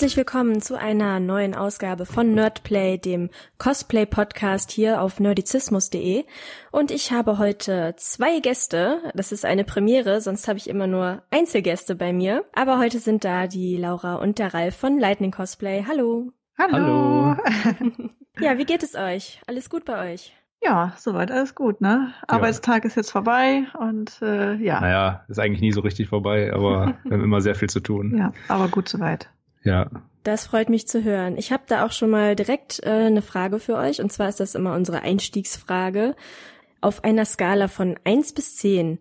Herzlich willkommen zu einer neuen Ausgabe von Nerdplay, dem Cosplay-Podcast hier auf nerdizismus.de. Und ich habe heute zwei Gäste. Das ist eine Premiere, sonst habe ich immer nur Einzelgäste bei mir. Aber heute sind da die Laura und der Ralf von Lightning Cosplay. Hallo. Hallo. ja, wie geht es euch? Alles gut bei euch? Ja, soweit alles gut, ne? Ja. Arbeitstag ist jetzt vorbei und äh, ja. Naja, ist eigentlich nie so richtig vorbei, aber wir haben immer sehr viel zu tun. Ja, aber gut soweit. Ja. Das freut mich zu hören. Ich habe da auch schon mal direkt äh, eine Frage für euch. Und zwar ist das immer unsere Einstiegsfrage. Auf einer Skala von eins bis zehn,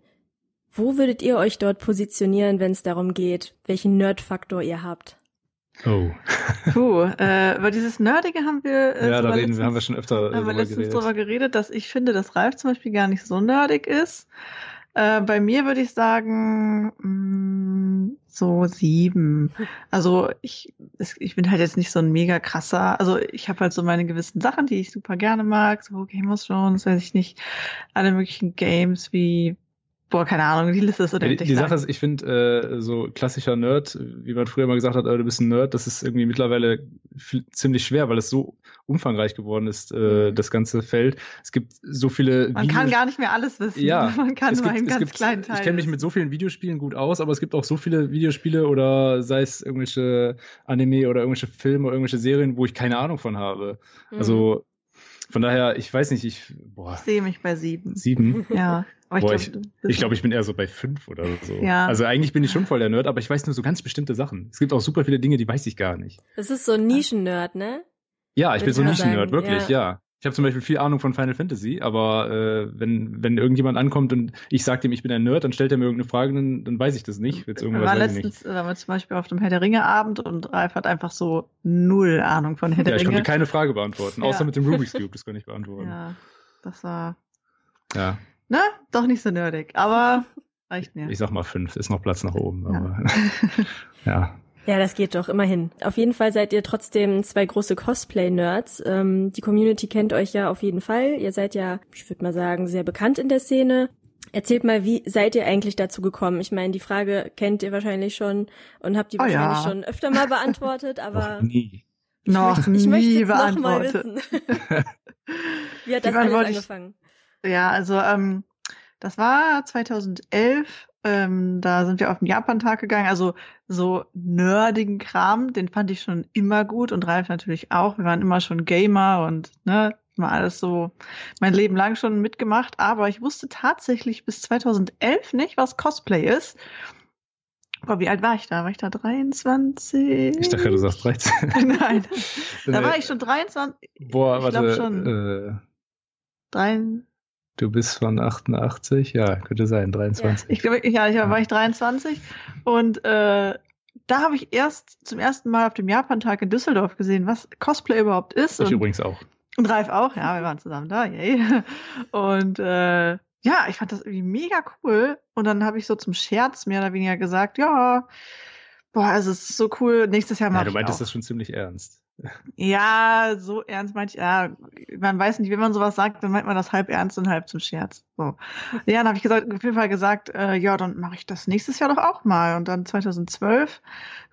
wo würdet ihr euch dort positionieren, wenn es darum geht, welchen Nerd-Faktor ihr habt? Oh. Puh, äh, über dieses Nerdige haben wir. Äh, ja, da reden, letztens, haben wir schon öfter haben wir letztens geredet. drüber geredet, dass ich finde, dass Ralf zum Beispiel gar nicht so nerdig ist. Äh, bei mir würde ich sagen, mh, mm, so sieben. Also ich, ich bin halt jetzt nicht so ein mega krasser. Also ich habe halt so meine gewissen Sachen, die ich super gerne mag, so Game of Thrones, weiß ich nicht, alle möglichen Games wie Boah, keine Ahnung, die Liste ist so Die, die Sache ist, ich finde, äh, so klassischer Nerd, wie man früher mal gesagt hat, äh, du bist ein Nerd, das ist irgendwie mittlerweile ziemlich schwer, weil es so umfangreich geworden ist, äh, mhm. das ganze Feld. Es gibt so viele. Man Videos kann gar nicht mehr alles wissen. Ja, man kann nur gibt, einen ganz gibt, kleinen Teil. Ich kenne mich mit so vielen Videospielen gut aus, aber es gibt auch so viele Videospiele oder sei es irgendwelche Anime oder irgendwelche Filme oder irgendwelche Serien, wo ich keine Ahnung von habe. Mhm. Also von daher, ich weiß nicht, ich. Boah. Ich sehe mich bei sieben. Sieben? Ja. Aber boah, ich glaube, ich, glaub, ich bin eher so bei fünf oder so. Ja. Also eigentlich bin ich schon voll der Nerd, aber ich weiß nur so ganz bestimmte Sachen. Es gibt auch super viele Dinge, die weiß ich gar nicht. Das ist so ein Nischen-Nerd, ne? Ja, ich Würde bin so ein Nischen-Nerd, wirklich, ja. ja. Ich habe zum Beispiel viel Ahnung von Final Fantasy, aber äh, wenn, wenn irgendjemand ankommt und ich sage ihm, ich bin ein Nerd, dann stellt er mir irgendeine Frage, dann, dann weiß ich das nicht. Jetzt irgendwas waren letztens waren wir zum Beispiel auf dem Herr der Ringe Abend und Ralf hat einfach so null Ahnung von Herr der Ringe. Ja, ich konnte keine Frage beantworten, außer ja. mit dem Rubik's Cube, das konnte ich beantworten. Ja, das war. Ja. Na, doch nicht so nerdig, aber reicht mir. Ich sag mal fünf, ist noch Platz nach oben, aber ja. Ja, das geht doch, immerhin. Auf jeden Fall seid ihr trotzdem zwei große Cosplay-Nerds. Ähm, die Community kennt euch ja auf jeden Fall. Ihr seid ja, ich würde mal sagen, sehr bekannt in der Szene. Erzählt mal, wie seid ihr eigentlich dazu gekommen? Ich meine, die Frage kennt ihr wahrscheinlich schon und habt die oh, wahrscheinlich ja. schon öfter mal beantwortet, aber. Noch nie. Ich noch möchte, ich nie beantwortet. Noch mal wissen. wie hat das alles angefangen? Ja, also ähm, das war 2011 ähm, da sind wir auf den Japan-Tag gegangen. Also so nerdigen Kram, den fand ich schon immer gut und Ralf natürlich auch. Wir waren immer schon Gamer und ne, mal alles so mein Leben lang schon mitgemacht. Aber ich wusste tatsächlich bis 2011 nicht, was Cosplay ist. Boah, wie alt war ich da? War ich da 23? Ich dachte, du sagst 13. Nein, da war ich schon 23. Boah, warte. Ich schon. Äh, 3, Du bist von 88, ja, könnte sein, 23. Ja. Ich glaube, ja, ich war ich 23 und äh, da habe ich erst zum ersten Mal auf dem Japan-Tag in Düsseldorf gesehen, was Cosplay überhaupt ist. Ich und, übrigens auch. Und Ralf auch, ja, wir waren zusammen da, yay. Und äh, ja, ich fand das irgendwie mega cool. Und dann habe ich so zum Scherz mehr oder weniger gesagt, ja, boah, also es ist so cool, nächstes Jahr mal. Ja, du meintest das schon ziemlich ernst. Ja, so ernst meinte ich, ja, man weiß nicht, wenn man sowas sagt, dann meint man das halb ernst und halb zum Scherz. So. Ja, dann habe ich gesagt, auf jeden Fall gesagt, äh, ja, dann mache ich das nächstes Jahr doch auch mal. Und dann 2012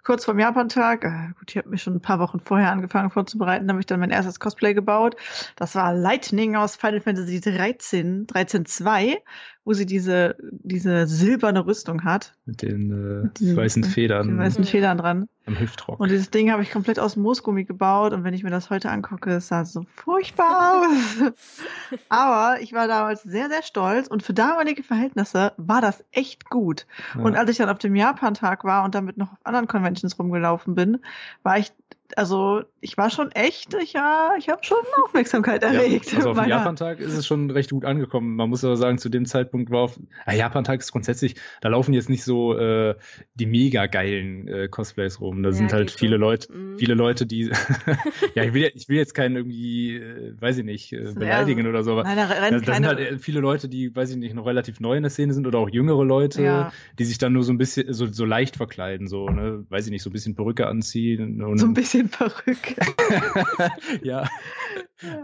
kurz vorm Japan-Tag, äh, gut, ich habe mich schon ein paar Wochen vorher angefangen vorzubereiten, habe ich dann mein erstes Cosplay gebaut. Das war Lightning aus Final Fantasy 13, 13.2, wo sie diese, diese silberne Rüstung hat. Mit den äh, die, weißen Federn. Den weißen Federn dran. Am Hüftrock. Und dieses Ding habe ich komplett aus Moosgummi gebaut und wenn ich mir das heute angucke, es sah so furchtbar aus. Aber ich war damals sehr, sehr stolz und für damalige Verhältnisse war das echt gut. Ja. Und als ich dann auf dem Japan-Tag war und damit noch auf anderen Conventions rumgelaufen bin, war ich also ich war schon echt, ich, ja, ich habe schon Aufmerksamkeit erregt. Ja, also auf dem Japan-Tag ist es schon recht gut angekommen. Man muss aber sagen, zu dem Zeitpunkt war auf ja, Japan-Tag ist grundsätzlich, da laufen jetzt nicht so äh, die mega geilen äh, Cosplays rum. Da ja, sind halt viele so. Leute, mhm. viele Leute, die ja, ich will, ich will jetzt keinen irgendwie, äh, weiß ich nicht, äh, beleidigen ja, oder so. Aber nein, da, da, da sind halt viele Leute, die, weiß ich nicht, noch relativ neu in der Szene sind oder auch jüngere Leute, ja. die sich dann nur so ein bisschen so, so leicht verkleiden, so, ne, weiß ich nicht, so ein bisschen Perücke anziehen und so ein bisschen Röschen-Perücke. ja.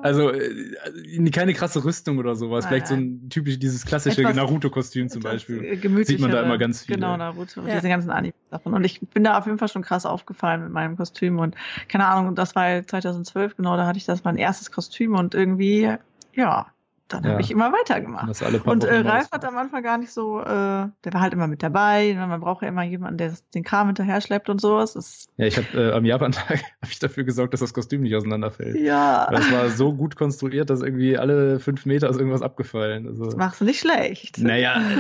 Also äh, keine krasse Rüstung oder sowas. Nein, Vielleicht so ein typisch dieses klassische Naruto-Kostüm zum Beispiel. Sieht man da immer ganz viel. Genau, Naruto. Ja. Diese ganzen Anime-Sachen. Und ich bin da auf jeden Fall schon krass aufgefallen mit meinem Kostüm. Und keine Ahnung, das war 2012, genau, da hatte ich das mein erstes Kostüm und irgendwie, ja, dann ja. habe ich immer weitergemacht. Und äh, Ralf hat am Anfang gar nicht so, äh, der war halt immer mit dabei. Man braucht ja immer jemanden, der den Kram hinterher schleppt und sowas. Das ja, ich habe äh, am Japan-Tag hab ich dafür gesorgt, dass das Kostüm nicht auseinanderfällt. Ja. Weil es war so gut konstruiert, dass irgendwie alle fünf Meter ist irgendwas abgefallen. Also, das machst du nicht schlecht. Naja.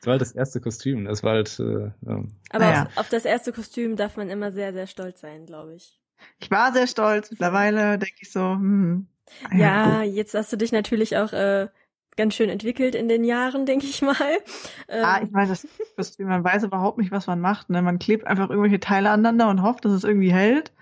Das war halt das erste Kostüm. Das war halt. Äh, ja. Aber naja. auf, auf das erste Kostüm darf man immer sehr, sehr stolz sein, glaube ich. Ich war sehr stolz. Mittlerweile denke ich so, hm, ja, jetzt hast du dich natürlich auch äh, ganz schön entwickelt in den Jahren, denke ich mal. Ähm, ah, ich meine, das Kostüm, man weiß überhaupt nicht, was man macht. Ne? Man klebt einfach irgendwelche Teile aneinander und hofft, dass es irgendwie hält.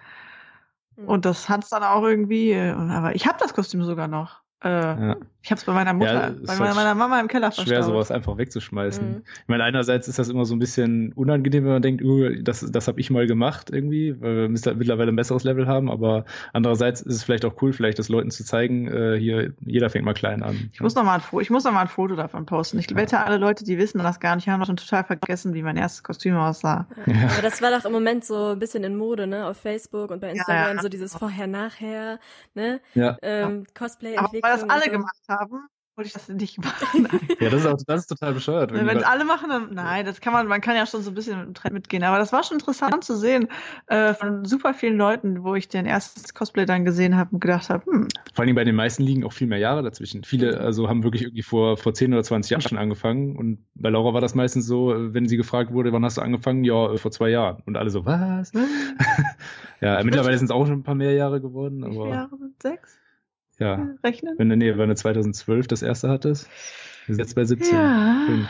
Hm. Und das hat's dann auch irgendwie. Äh, aber ich habe das Kostüm sogar noch. Äh, ja. Ich habe es bei meiner Mutter, ja, bei halt meiner Mama im Keller verstaut. Schwer sowas einfach wegzuschmeißen. Mhm. Ich meine, einerseits ist das immer so ein bisschen unangenehm, wenn man denkt, uh, das, das habe ich mal gemacht irgendwie, weil wir mittlerweile ein besseres Level haben. Aber andererseits ist es vielleicht auch cool, vielleicht das Leuten zu zeigen, äh, hier jeder fängt mal klein an. Ich muss noch mal ein, ich muss noch mal ein Foto davon posten. Ich ja. wette, alle Leute, die wissen das gar nicht, haben schon total vergessen, wie mein erstes Kostüm aussah. Ja. Aber das war doch im Moment so ein bisschen in Mode, ne, auf Facebook und bei Instagram so dieses Vorher-Nachher, ne, ja. Ähm, Cosplay-Entwicklung das alle gemacht haben, wollte ich das nicht machen. ja, das ist, auch, das ist total bescheuert. Wenn, es alle machen, dann, nein, das kann man, man kann ja schon so ein bisschen mit dem Trend mitgehen. Aber das war schon interessant zu sehen äh, von super vielen Leuten, wo ich den erstes Cosplay dann gesehen habe und gedacht habe, hm. Vor allem bei den meisten liegen auch viel mehr Jahre dazwischen. Viele mhm. also haben wirklich irgendwie vor, vor 10 oder 20 Jahren schon angefangen. Und bei Laura war das meistens so, wenn sie gefragt wurde, wann hast du angefangen? Ja, äh, vor zwei Jahren. Und alle so, was? ja, mittlerweile sind es auch schon ein paar mehr Jahre geworden. Aber... Jahre sind sechs? Ja. rechnen? Wenn du, nee, wenn du 2012 das erste hattest, wir sind jetzt bei 17. Ja, Fünf.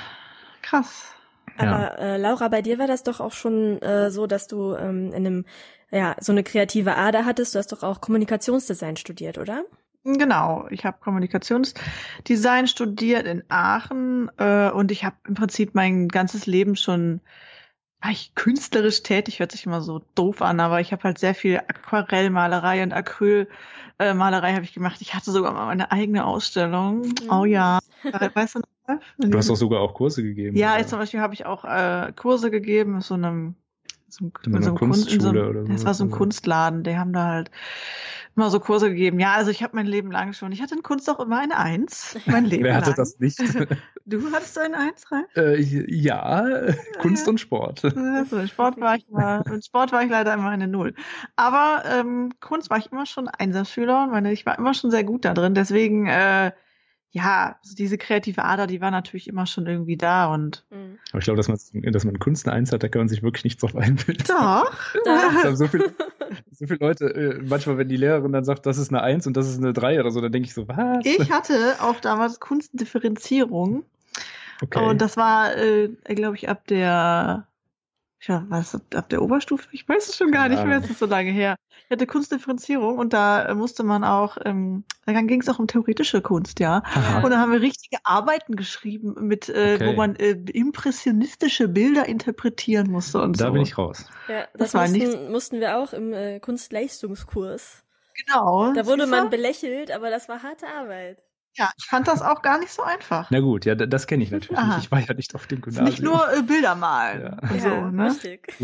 krass. Aber äh, Laura, bei dir war das doch auch schon äh, so, dass du ähm, in einem, ja, so eine kreative Ader hattest. Du hast doch auch Kommunikationsdesign studiert, oder? Genau, ich habe Kommunikationsdesign studiert in Aachen äh, und ich habe im Prinzip mein ganzes Leben schon war ich künstlerisch tätig, hört sich immer so doof an, aber ich habe halt sehr viel Aquarellmalerei und Acrylmalerei habe ich gemacht. Ich hatte sogar mal meine eigene Ausstellung. Mhm. Oh ja, weißt du noch? Du hast auch sogar auch Kurse gegeben. Ja, jetzt zum Beispiel habe ich auch äh, Kurse gegeben so einem, so, in so einem Kunstschule Kunst, so, oder so. Das war so ein Kunstladen, die haben da halt immer so Kurse gegeben. Ja, also ich habe mein Leben lang schon. Ich hatte in Kunst auch immer eine Eins. Mein Leben Wer hatte lang. das nicht? Du hattest eine Eins, rein? Äh, ja, Kunst und Sport. Also, Sport war ich mal, in Sport war ich leider immer eine Null. Aber ähm, Kunst war ich immer schon Einserschüler und meine, ich war immer schon sehr gut da drin. Deswegen äh, ja, also diese kreative Ader, die war natürlich immer schon irgendwie da und. Mhm. Aber ich glaube, dass man, dass man Kunst eine Eins hat, da kann man sich wirklich nichts drauf einbilden. Doch. Doch. so, viele, so viele Leute, äh, manchmal, wenn die Lehrerin dann sagt, das ist eine Eins und das ist eine Drei oder so, dann denke ich so, was? Ich hatte auch damals Kunstdifferenzierung. Okay. Und das war, äh, glaube ich, ab der ja, was, ab der Oberstufe? Ich weiß es schon gar nicht mehr, es ist so lange her. Ich hatte Kunstdifferenzierung und da äh, musste man auch, ähm, dann ging es auch um theoretische Kunst, ja. Aha. Und da haben wir richtige Arbeiten geschrieben, mit, äh, okay. wo man äh, impressionistische Bilder interpretieren musste und da so. Da bin ich raus. Ja, das, das mussten, nicht... mussten wir auch im äh, Kunstleistungskurs. Genau. Da wurde man belächelt, aber das war harte Arbeit. Ja, ich fand das auch gar nicht so einfach. Na gut, ja, das kenne ich natürlich Aha. nicht. Ich war ja nicht auf dem Gymnasium. Nicht nur äh, Bilder malen. Ja. Und ja, so, ne? Richtig.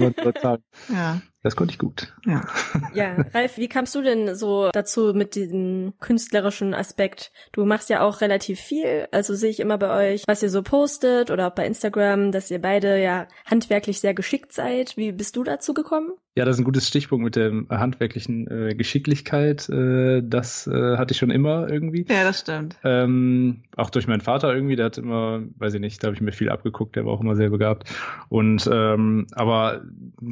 ja. Das konnte ich gut. Ja. ja, Ralf, wie kamst du denn so dazu mit diesem künstlerischen Aspekt? Du machst ja auch relativ viel, also sehe ich immer bei euch, was ihr so postet oder auch bei Instagram, dass ihr beide ja handwerklich sehr geschickt seid. Wie bist du dazu gekommen? Ja, das ist ein gutes Stichpunkt mit der handwerklichen äh, Geschicklichkeit. Äh, das äh, hatte ich schon immer irgendwie. Ja, das stimmt. Ähm, auch durch meinen Vater irgendwie, der hat immer, weiß ich nicht, da habe ich mir viel abgeguckt, der war auch immer sehr begabt. Und ähm, aber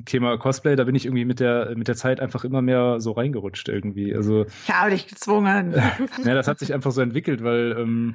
Thema Cosplay, da bin ich irgendwie mit der mit der Zeit einfach immer mehr so reingerutscht irgendwie. Also ich habe dich gezwungen. ja, das hat sich einfach so entwickelt, weil ähm,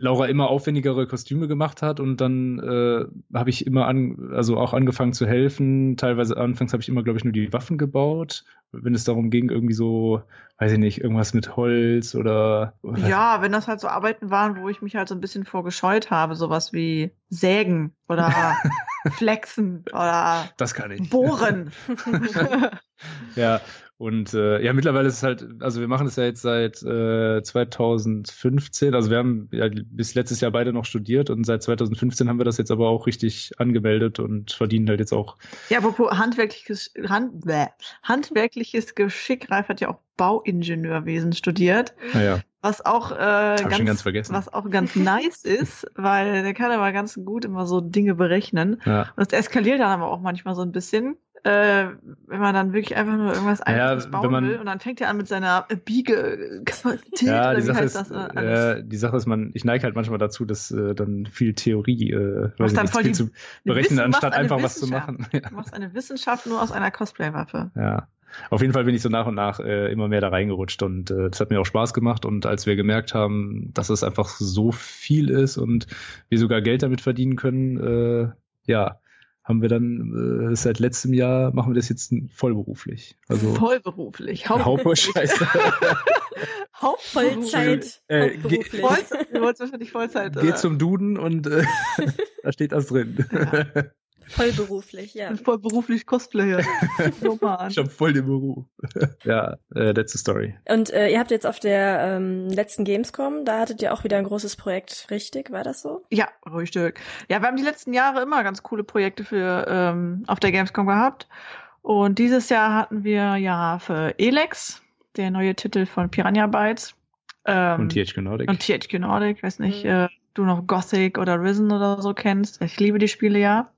Laura immer aufwendigere Kostüme gemacht hat und dann äh, habe ich immer an, also auch angefangen zu helfen. Teilweise anfangs habe ich immer, glaube ich, nur die Waffen gebaut, wenn es darum ging, irgendwie so, weiß ich nicht, irgendwas mit Holz oder. Ja, wenn das halt so Arbeiten waren, wo ich mich halt so ein bisschen vorgescheut habe, sowas wie Sägen oder Flexen oder das kann ich. Bohren. ja, und äh, ja, mittlerweile ist es halt, also wir machen das ja jetzt seit äh, 2015. Also wir haben ja bis letztes Jahr beide noch studiert und seit 2015 haben wir das jetzt aber auch richtig angemeldet und verdienen halt jetzt auch. Ja, apropos handwerkliches, Hand, bäh, handwerkliches Geschick, Ralf hat ja auch Bauingenieurwesen studiert. Naja. Was auch, äh, ganz, ganz was auch ganz nice ist, weil der kann aber ganz gut immer so Dinge berechnen. Ja. Und das eskaliert dann aber auch manchmal so ein bisschen äh, wenn man dann wirklich einfach nur irgendwas Einfaches ja, bauen man, will und dann fängt er an mit seiner Biegekapazität. Ja, die Sache, ist, äh, die Sache ist, man, ich neige halt manchmal dazu, dass äh, dann viel Theorie, äh, weiß nicht, viel zu berechnen, Wissen, anstatt einfach was zu machen. Du machst eine Wissenschaft nur aus einer Cosplay-Waffe. Ja. Auf jeden Fall bin ich so nach und nach äh, immer mehr da reingerutscht und äh, das hat mir auch Spaß gemacht. Und als wir gemerkt haben, dass es einfach so viel ist und wir sogar Geld damit verdienen können, äh, ja, haben wir dann äh, seit letztem Jahr machen wir das jetzt vollberuflich. Also vollberuflich. Hauptberuflich. Hauptvollzeit. Äh, hauptberuflich. Vollzeit. Du wolltest wahrscheinlich Vollzeit. Geh zum Duden und äh, da steht das drin. Ja. Vollberuflich, ja. Vollberuflich Cosplayer. ich hab voll den Beruf. ja, äh, that's the story. Und äh, ihr habt jetzt auf der ähm, letzten Gamescom, da hattet ihr auch wieder ein großes Projekt, richtig? War das so? Ja, richtig. Ja, wir haben die letzten Jahre immer ganz coole Projekte für ähm, auf der Gamescom gehabt. Und dieses Jahr hatten wir ja für Elex, der neue Titel von Piranha Bytes. Ähm, und THQ Nordic. Und THQ Nordic, weiß nicht, mhm. äh, du noch Gothic oder Risen oder so kennst. Ich liebe die Spiele ja.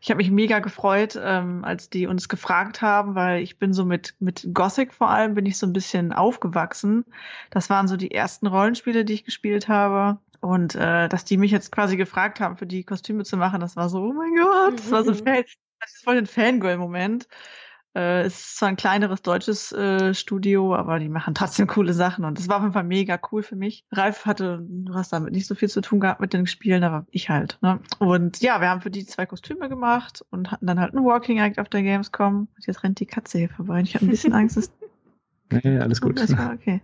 Ich habe mich mega gefreut, ähm, als die uns gefragt haben, weil ich bin so mit, mit Gothic vor allem, bin ich so ein bisschen aufgewachsen. Das waren so die ersten Rollenspiele, die ich gespielt habe. Und äh, dass die mich jetzt quasi gefragt haben, für die Kostüme zu machen, das war so, oh mein Gott, das war so ein Fan, das ist voll ein Fangirl-Moment. Äh, es ist zwar ein kleineres deutsches äh, Studio, aber die machen trotzdem coole Sachen und das war auf jeden Fall mega cool für mich. Ralf hatte, du hast damit nicht so viel zu tun gehabt mit den Spielen, aber ich halt. Ne? Und ja, wir haben für die zwei Kostüme gemacht und hatten dann halt ein Walking Act auf der Gamescom. Und jetzt rennt die Katze hier vorbei und ich habe ein bisschen Angst, dass Nee, alles gut. Das war okay.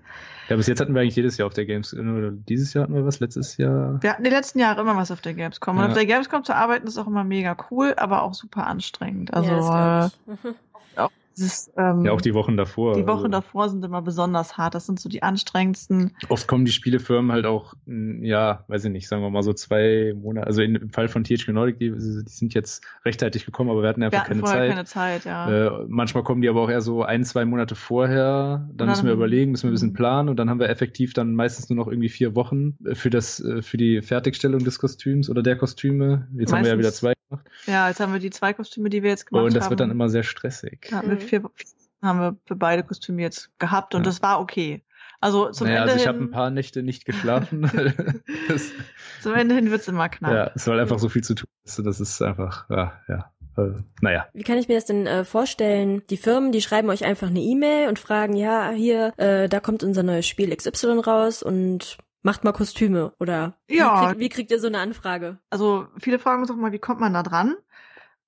Ja, bis jetzt hatten wir eigentlich jedes Jahr auf der Gamescom. Oder dieses Jahr hatten wir was, letztes Jahr. Wir hatten die letzten Jahre immer was auf der Gamescom. Und auf der Gamescom zu arbeiten ist auch immer mega cool, aber auch super anstrengend. Also ja, äh, ist, ähm, ja, auch die Wochen davor. Die Wochen also. davor sind immer besonders hart. Das sind so die anstrengendsten. Oft kommen die Spielefirmen halt auch, ja, weiß ich nicht, sagen wir mal so zwei Monate. Also im Fall von THQ Nordic, die, die sind jetzt rechtzeitig gekommen, aber wir hatten einfach wir hatten keine Zeit. keine Zeit, ja. Äh, manchmal kommen die aber auch eher so ein, zwei Monate vorher. Dann, dann müssen wir überlegen, müssen wir ein bisschen mhm. planen und dann haben wir effektiv dann meistens nur noch irgendwie vier Wochen für das, äh, für die Fertigstellung des Kostüms oder der Kostüme. Jetzt meistens, haben wir ja wieder zwei gemacht. Ja, jetzt haben wir die zwei Kostüme, die wir jetzt gemacht haben. Und das haben. wird dann immer sehr stressig. Ja, mit vier, haben wir für beide Kostüme jetzt gehabt und ja. das war okay. Also zum naja, Ende also ich habe ein paar Nächte nicht geschlafen. zum Ende hin wird's immer knapp. Ja, es soll einfach so viel zu tun. Das ist einfach, ja, ja. Äh, naja. Wie kann ich mir das denn äh, vorstellen? Die Firmen, die schreiben euch einfach eine E-Mail und fragen, ja, hier, äh, da kommt unser neues Spiel XY raus und macht mal Kostüme oder ja. wie, krieg, wie kriegt ihr so eine Anfrage? Also viele fragen uns auch mal, wie kommt man da dran?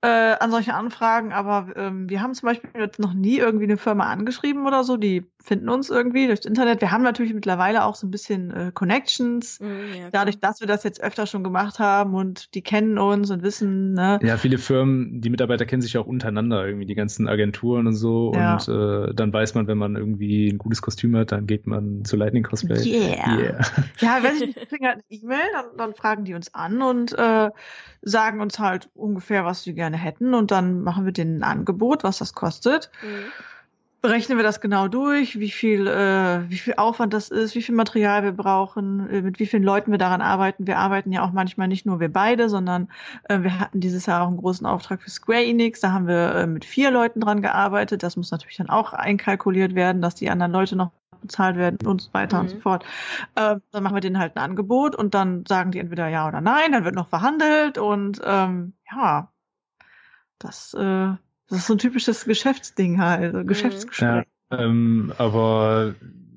Äh, an solche Anfragen, aber ähm, wir haben zum Beispiel jetzt noch nie irgendwie eine Firma angeschrieben oder so, die finden uns irgendwie durchs Internet. Wir haben natürlich mittlerweile auch so ein bisschen äh, Connections, mm, ja, dadurch, dass wir das jetzt öfter schon gemacht haben und die kennen uns und wissen, ne? Ja, viele Firmen, die Mitarbeiter kennen sich auch untereinander, irgendwie die ganzen Agenturen und so ja. und äh, dann weiß man, wenn man irgendwie ein gutes Kostüm hat, dann geht man zu Lightning Cosplay. Yeah. yeah. Ja, wenn ich kriegen halt eine E-Mail, dann, dann fragen die uns an und äh, sagen uns halt ungefähr, was sie gerne hätten und dann machen wir denen ein Angebot, was das kostet. Mhm. Berechnen wir das genau durch, wie viel, äh, wie viel Aufwand das ist, wie viel Material wir brauchen, äh, mit wie vielen Leuten wir daran arbeiten. Wir arbeiten ja auch manchmal nicht nur wir beide, sondern äh, wir hatten dieses Jahr auch einen großen Auftrag für Square Enix. Da haben wir äh, mit vier Leuten dran gearbeitet. Das muss natürlich dann auch einkalkuliert werden, dass die anderen Leute noch bezahlt werden und so weiter mhm. und so fort. Ähm, dann machen wir denen halt ein Angebot und dann sagen die entweder ja oder nein, dann wird noch verhandelt und ähm, ja, das, äh, das ist so ein typisches Geschäftsding halt, also Geschäftsgespräch. Ja, ähm, aber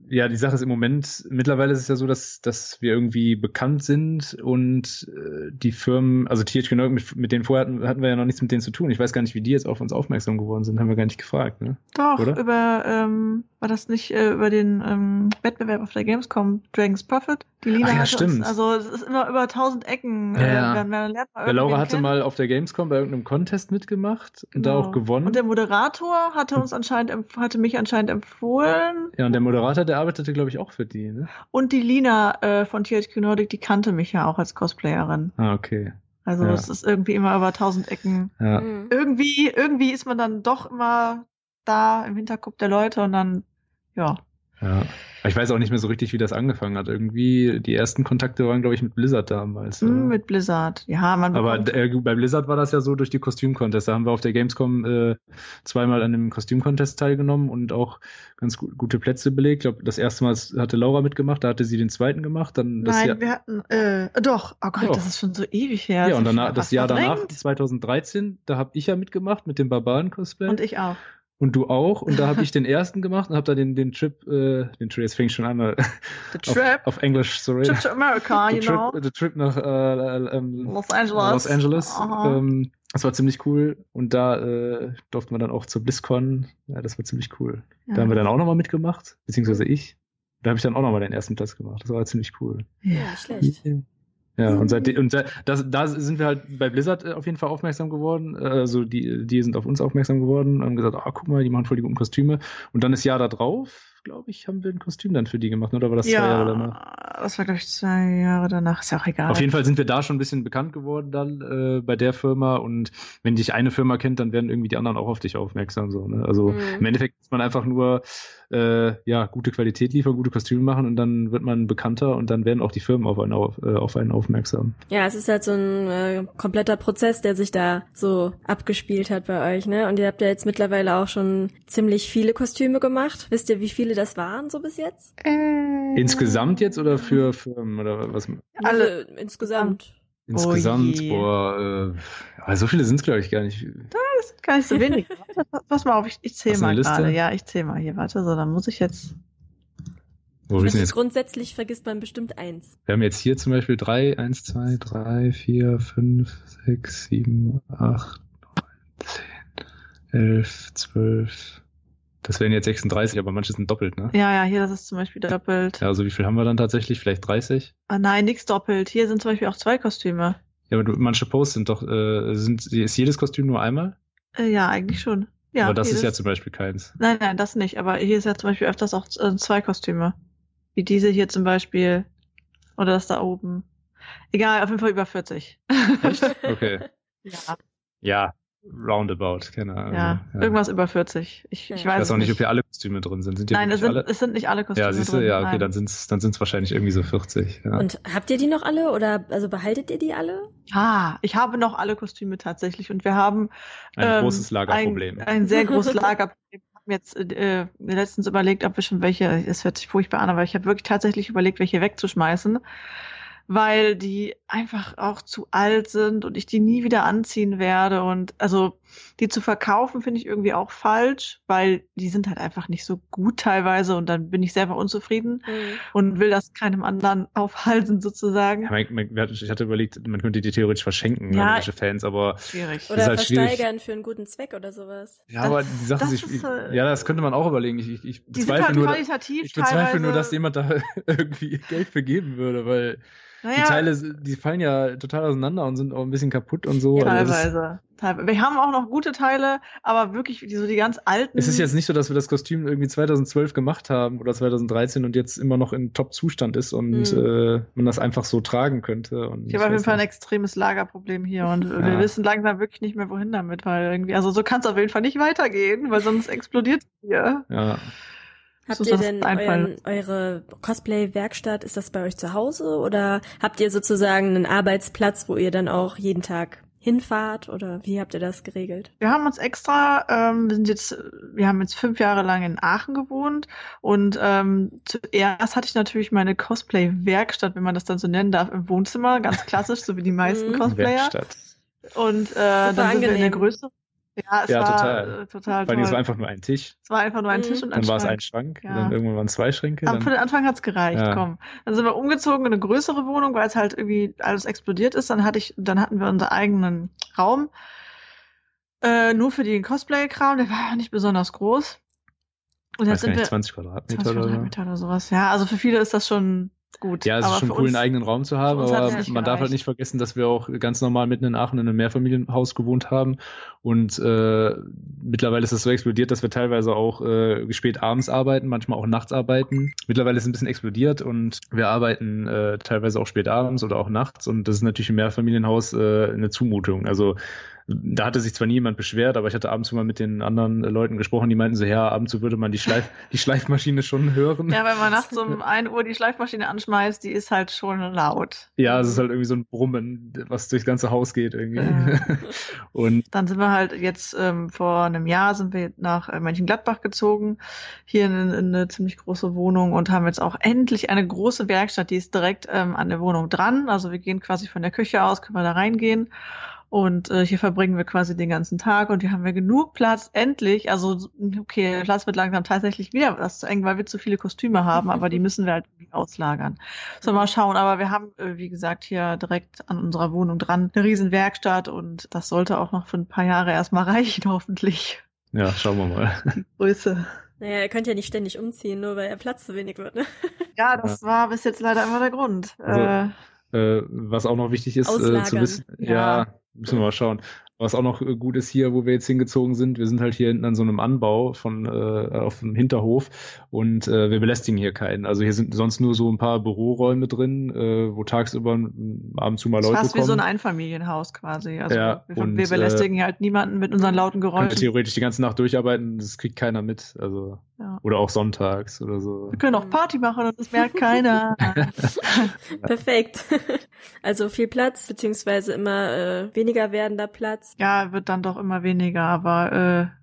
ja, die Sache ist im Moment, mittlerweile ist es ja so, dass, dass wir irgendwie bekannt sind und äh, die Firmen, also THQ Nordic, mit, mit denen vorher hatten, hatten wir ja noch nichts mit denen zu tun. Ich weiß gar nicht, wie die jetzt auf uns aufmerksam geworden sind, haben wir gar nicht gefragt, ne? Doch, Oder? über ähm, War das nicht äh, über den ähm, Wettbewerb auf der Gamescom Dragon's Prophet? Die Lina Ach ja, stimmt. Uns, also es ist immer über tausend Ecken. Ja, äh, man, man der Laura hatte kennen. mal auf der Gamescom bei irgendeinem Contest mitgemacht und genau. da auch gewonnen. Und der Moderator hatte uns anscheinend hatte mich anscheinend empfohlen. Ja, und der Moderator, der arbeitete, glaube ich, auch für die, ne? Und die Lina äh, von THQ Nordic, die kannte mich ja auch als Cosplayerin. Ah, okay. Also ja. es ist irgendwie immer über tausend Ecken. Ja. Mhm. Irgendwie, irgendwie ist man dann doch immer da im Hinterkopf der Leute und dann, ja. Ja. Ich weiß auch nicht mehr so richtig, wie das angefangen hat. Irgendwie, die ersten Kontakte waren, glaube ich, mit Blizzard damals. Mm, mit Blizzard, ja. Man Aber äh, bei Blizzard war das ja so durch die Kostümcontests. Da haben wir auf der Gamescom äh, zweimal an dem Kostümcontest teilgenommen und auch ganz gut, gute Plätze belegt. Ich glaube, das erste Mal hatte Laura mitgemacht, da hatte sie den zweiten gemacht. Dann das Nein, Jahr wir hatten, äh, doch, oh Gott, doch. das ist schon so ewig her. Ja, und danach, das Jahr verdrängt. danach, 2013, da habe ich ja mitgemacht mit dem Barbaren-Cosplay. Und ich auch. Und du auch. Und da habe ich den ersten gemacht und habe da den, den Trip, äh, den Trip, jetzt fängt schon an. Äh, the Trip. Auf, auf Englisch, sorry. Trip to America, you the trip, know. The Trip nach äh, äh, ähm, Los Angeles. Los Angeles. Ähm, das war ziemlich cool. Und da äh, durften wir dann auch zur BlizzCon. Ja, das war ziemlich cool. Ja. Da haben wir dann auch nochmal mitgemacht, beziehungsweise ich. Da habe ich dann auch nochmal den ersten Platz gemacht. Das war ziemlich cool. Ja, schlecht. Ja, und, seit, und das, da sind wir halt bei Blizzard äh, auf jeden Fall aufmerksam geworden. Äh, also die, die sind auf uns aufmerksam geworden und haben gesagt, ah, guck mal, die machen voll die guten Kostüme. Und dann das Jahr da drauf glaube ich, haben wir ein Kostüm dann für die gemacht, oder war das ja, zwei Jahre danach? Das war, glaube ich, zwei Jahre danach, ist ja auch egal. Auf jeden Fall sind wir da schon ein bisschen bekannt geworden dann äh, bei der Firma und wenn dich eine Firma kennt, dann werden irgendwie die anderen auch auf dich aufmerksam. So, ne? Also mhm. im Endeffekt muss man einfach nur äh, ja, gute Qualität liefern, gute Kostüme machen und dann wird man bekannter und dann werden auch die Firmen auf einen, auf, äh, auf einen aufmerksam. Ja, es ist halt so ein äh, kompletter Prozess, der sich da so abgespielt hat bei euch, ne? Und ihr habt ja jetzt mittlerweile auch schon ziemlich viele Kostüme gemacht. Wisst ihr, wie viele das waren so bis jetzt? Äh, insgesamt jetzt oder für Firmen oder was? Alle also, insgesamt. Insgesamt, oh boah, äh, so viele sind es glaube ich gar nicht. Das sind gar nicht so wenig. Pass mal auf, ich, ich zähle mal gerade. Ja, ich zähle mal hier. Warte, so, dann muss ich jetzt. Wo ich jetzt? Grundsätzlich vergisst man bestimmt eins. Wir haben jetzt hier zum Beispiel drei, eins, zwei, drei, vier, fünf, sechs, sieben, acht, neun, zehn, elf, zwölf, das wären jetzt 36, aber manche sind doppelt, ne? Ja, ja, hier das ist zum Beispiel doppelt. Ja, also wie viel haben wir dann tatsächlich? Vielleicht 30? Ah, nein, nichts doppelt. Hier sind zum Beispiel auch zwei Kostüme. Ja, aber du, manche Posts sind doch, äh, sind, ist jedes Kostüm nur einmal? Äh, ja, eigentlich schon. Ja, aber das jedes... ist ja zum Beispiel keins. Nein, nein, das nicht. Aber hier ist ja zum Beispiel öfters auch äh, zwei Kostüme. Wie diese hier zum Beispiel. Oder das da oben. Egal, auf jeden Fall über 40. Echt? Okay. ja. Ja, Roundabout, keine Ahnung. Ja, ja, irgendwas über 40. Ich, ich weiß, ich weiß auch nicht, ob hier alle Kostüme drin sind. sind Nein, es sind, alle? es sind nicht alle Kostüme ja, siehst du, drin. Ja, okay, Nein. dann sind es dann sind's wahrscheinlich irgendwie so 40. Ja. Und habt ihr die noch alle oder also behaltet ihr die alle? Ja, ich habe noch alle Kostüme tatsächlich und wir haben ein ähm, großes Lagerproblem. Ein, ein sehr großes Lagerproblem. Wir haben jetzt äh, letztens überlegt, ob wir schon welche, es hört sich furchtbar an, aber ich habe wirklich tatsächlich überlegt, welche wegzuschmeißen weil die einfach auch zu alt sind und ich die nie wieder anziehen werde. Und also die zu verkaufen finde ich irgendwie auch falsch, weil die sind halt einfach nicht so gut teilweise und dann bin ich selber unzufrieden mhm. und will das keinem anderen aufhalten sozusagen. Ja, man, man, ich hatte überlegt, man könnte die theoretisch verschenken ja, an Fans, aber schwierig. Oder halt versteigern schwierig. für einen guten Zweck oder sowas. Ja, aber die Sachen sich, ist, äh, ja, das könnte man auch überlegen. Ich, ich, ich bezweifle halt nur, ich bezweifle nur, dass jemand da irgendwie Geld für geben würde, weil naja, die Teile, die fallen ja total auseinander und sind auch ein bisschen kaputt und so. Also teilweise. Wir haben auch noch gute Teile, aber wirklich die, so die ganz alten. Es ist jetzt nicht so, dass wir das Kostüm irgendwie 2012 gemacht haben oder 2013 und jetzt immer noch in Top-Zustand ist und mhm. äh, man das einfach so tragen könnte. Und ich habe auf jeden Fall ein extremes Lagerproblem hier und ja. wir wissen langsam wirklich nicht mehr, wohin damit, weil irgendwie, also so kann es auf jeden Fall nicht weitergehen, weil sonst explodiert hier. Ja. Habt ihr denn euren, eure Cosplay-Werkstatt, ist das bei euch zu Hause oder habt ihr sozusagen einen Arbeitsplatz, wo ihr dann auch jeden Tag hinfahrt oder wie habt ihr das geregelt? Wir haben uns extra, ähm, wir sind jetzt, wir haben jetzt fünf Jahre lang in Aachen gewohnt und ähm, zuerst hatte ich natürlich meine Cosplay-Werkstatt, wenn man das dann so nennen darf, im Wohnzimmer, ganz klassisch, so wie die meisten mhm. Cosplayer. Werkstatt. Und äh, dann sind angenehm. wir in der größeren ja, es ja, war total. Äh, total Weil es war einfach nur ein Tisch. Es war einfach nur ein Tisch und ein Dann war es ein Schrank, ja. dann irgendwann waren es zwei Schränke. Aber für den Anfang hat's gereicht, ja. komm. Dann sind wir umgezogen in eine größere Wohnung, weil es halt irgendwie alles explodiert ist. Dann hatte ich, dann hatten wir unseren eigenen Raum. Äh, nur für den Cosplay-Kram, der war nicht besonders groß. Und jetzt sind wir 20 Quadratmeter, 20 Quadratmeter oder, oder sowas. Ja, also für viele ist das schon gut. Ja, es ist schon cool, einen eigenen Raum zu haben, aber man gereicht. darf halt nicht vergessen, dass wir auch ganz normal mitten in Aachen in einem Mehrfamilienhaus gewohnt haben und äh, mittlerweile ist es so explodiert, dass wir teilweise auch äh, spät abends arbeiten, manchmal auch nachts arbeiten. Mittlerweile ist es ein bisschen explodiert und wir arbeiten äh, teilweise auch spät abends oder auch nachts und das ist natürlich im Mehrfamilienhaus äh, eine Zumutung. Also da hatte sich zwar niemand beschwert, aber ich hatte abends mal mit den anderen Leuten gesprochen, die meinten so, ja, abends so würde man die, Schleif die Schleifmaschine schon hören. Ja, wenn man nachts um 1 Uhr die Schleifmaschine anschmeißt, die ist halt schon laut. Ja, es ist halt irgendwie so ein Brummen, was durchs ganze Haus geht irgendwie. Ja. Und dann sind wir halt jetzt ähm, vor einem Jahr sind wir nach äh, Mönchengladbach gezogen, hier in, in, eine ziemlich große Wohnung und haben jetzt auch endlich eine große Werkstatt, die ist direkt ähm, an der Wohnung dran. Also wir gehen quasi von der Küche aus, können wir da reingehen und äh, hier verbringen wir quasi den ganzen Tag und hier haben wir genug Platz, endlich. Also, okay, der Platz wird langsam tatsächlich wieder was zu eng, weil wir zu viele Kostüme haben, aber die müssen wir halt auslagern. So, mal schauen. Aber wir haben, äh, wie gesagt, hier direkt an unserer Wohnung dran eine riesen Werkstatt und das sollte auch noch für ein paar Jahre erstmal reichen, hoffentlich. Ja, schauen wir mal. Die Größe. Naja, ihr könnt ja nicht ständig umziehen, nur weil er Platz zu wenig wird, ne? Ja, das ja. war bis jetzt leider immer der Grund. Also, äh, äh, was auch noch wichtig ist äh, zu wissen. Ja. ja, müssen wir mal schauen. Was auch noch äh, gut ist hier, wo wir jetzt hingezogen sind, wir sind halt hier hinten an so einem Anbau von äh, auf dem Hinterhof und äh, wir belästigen hier keinen. Also hier sind sonst nur so ein paar Büroräume drin, äh, wo tagsüber ab und zu mal Leute kommen. Fast wie so ein Einfamilienhaus quasi. Also ja, wir, und, wir belästigen äh, halt niemanden mit unseren lauten Geräuschen. theoretisch die ganze Nacht durcharbeiten, das kriegt keiner mit. Also ja. oder auch sonntags oder so. Wir können auch Party machen und das merkt keiner. Perfekt. Also viel Platz beziehungsweise immer äh, weniger werdender Platz. Ja, wird dann doch immer weniger, aber äh,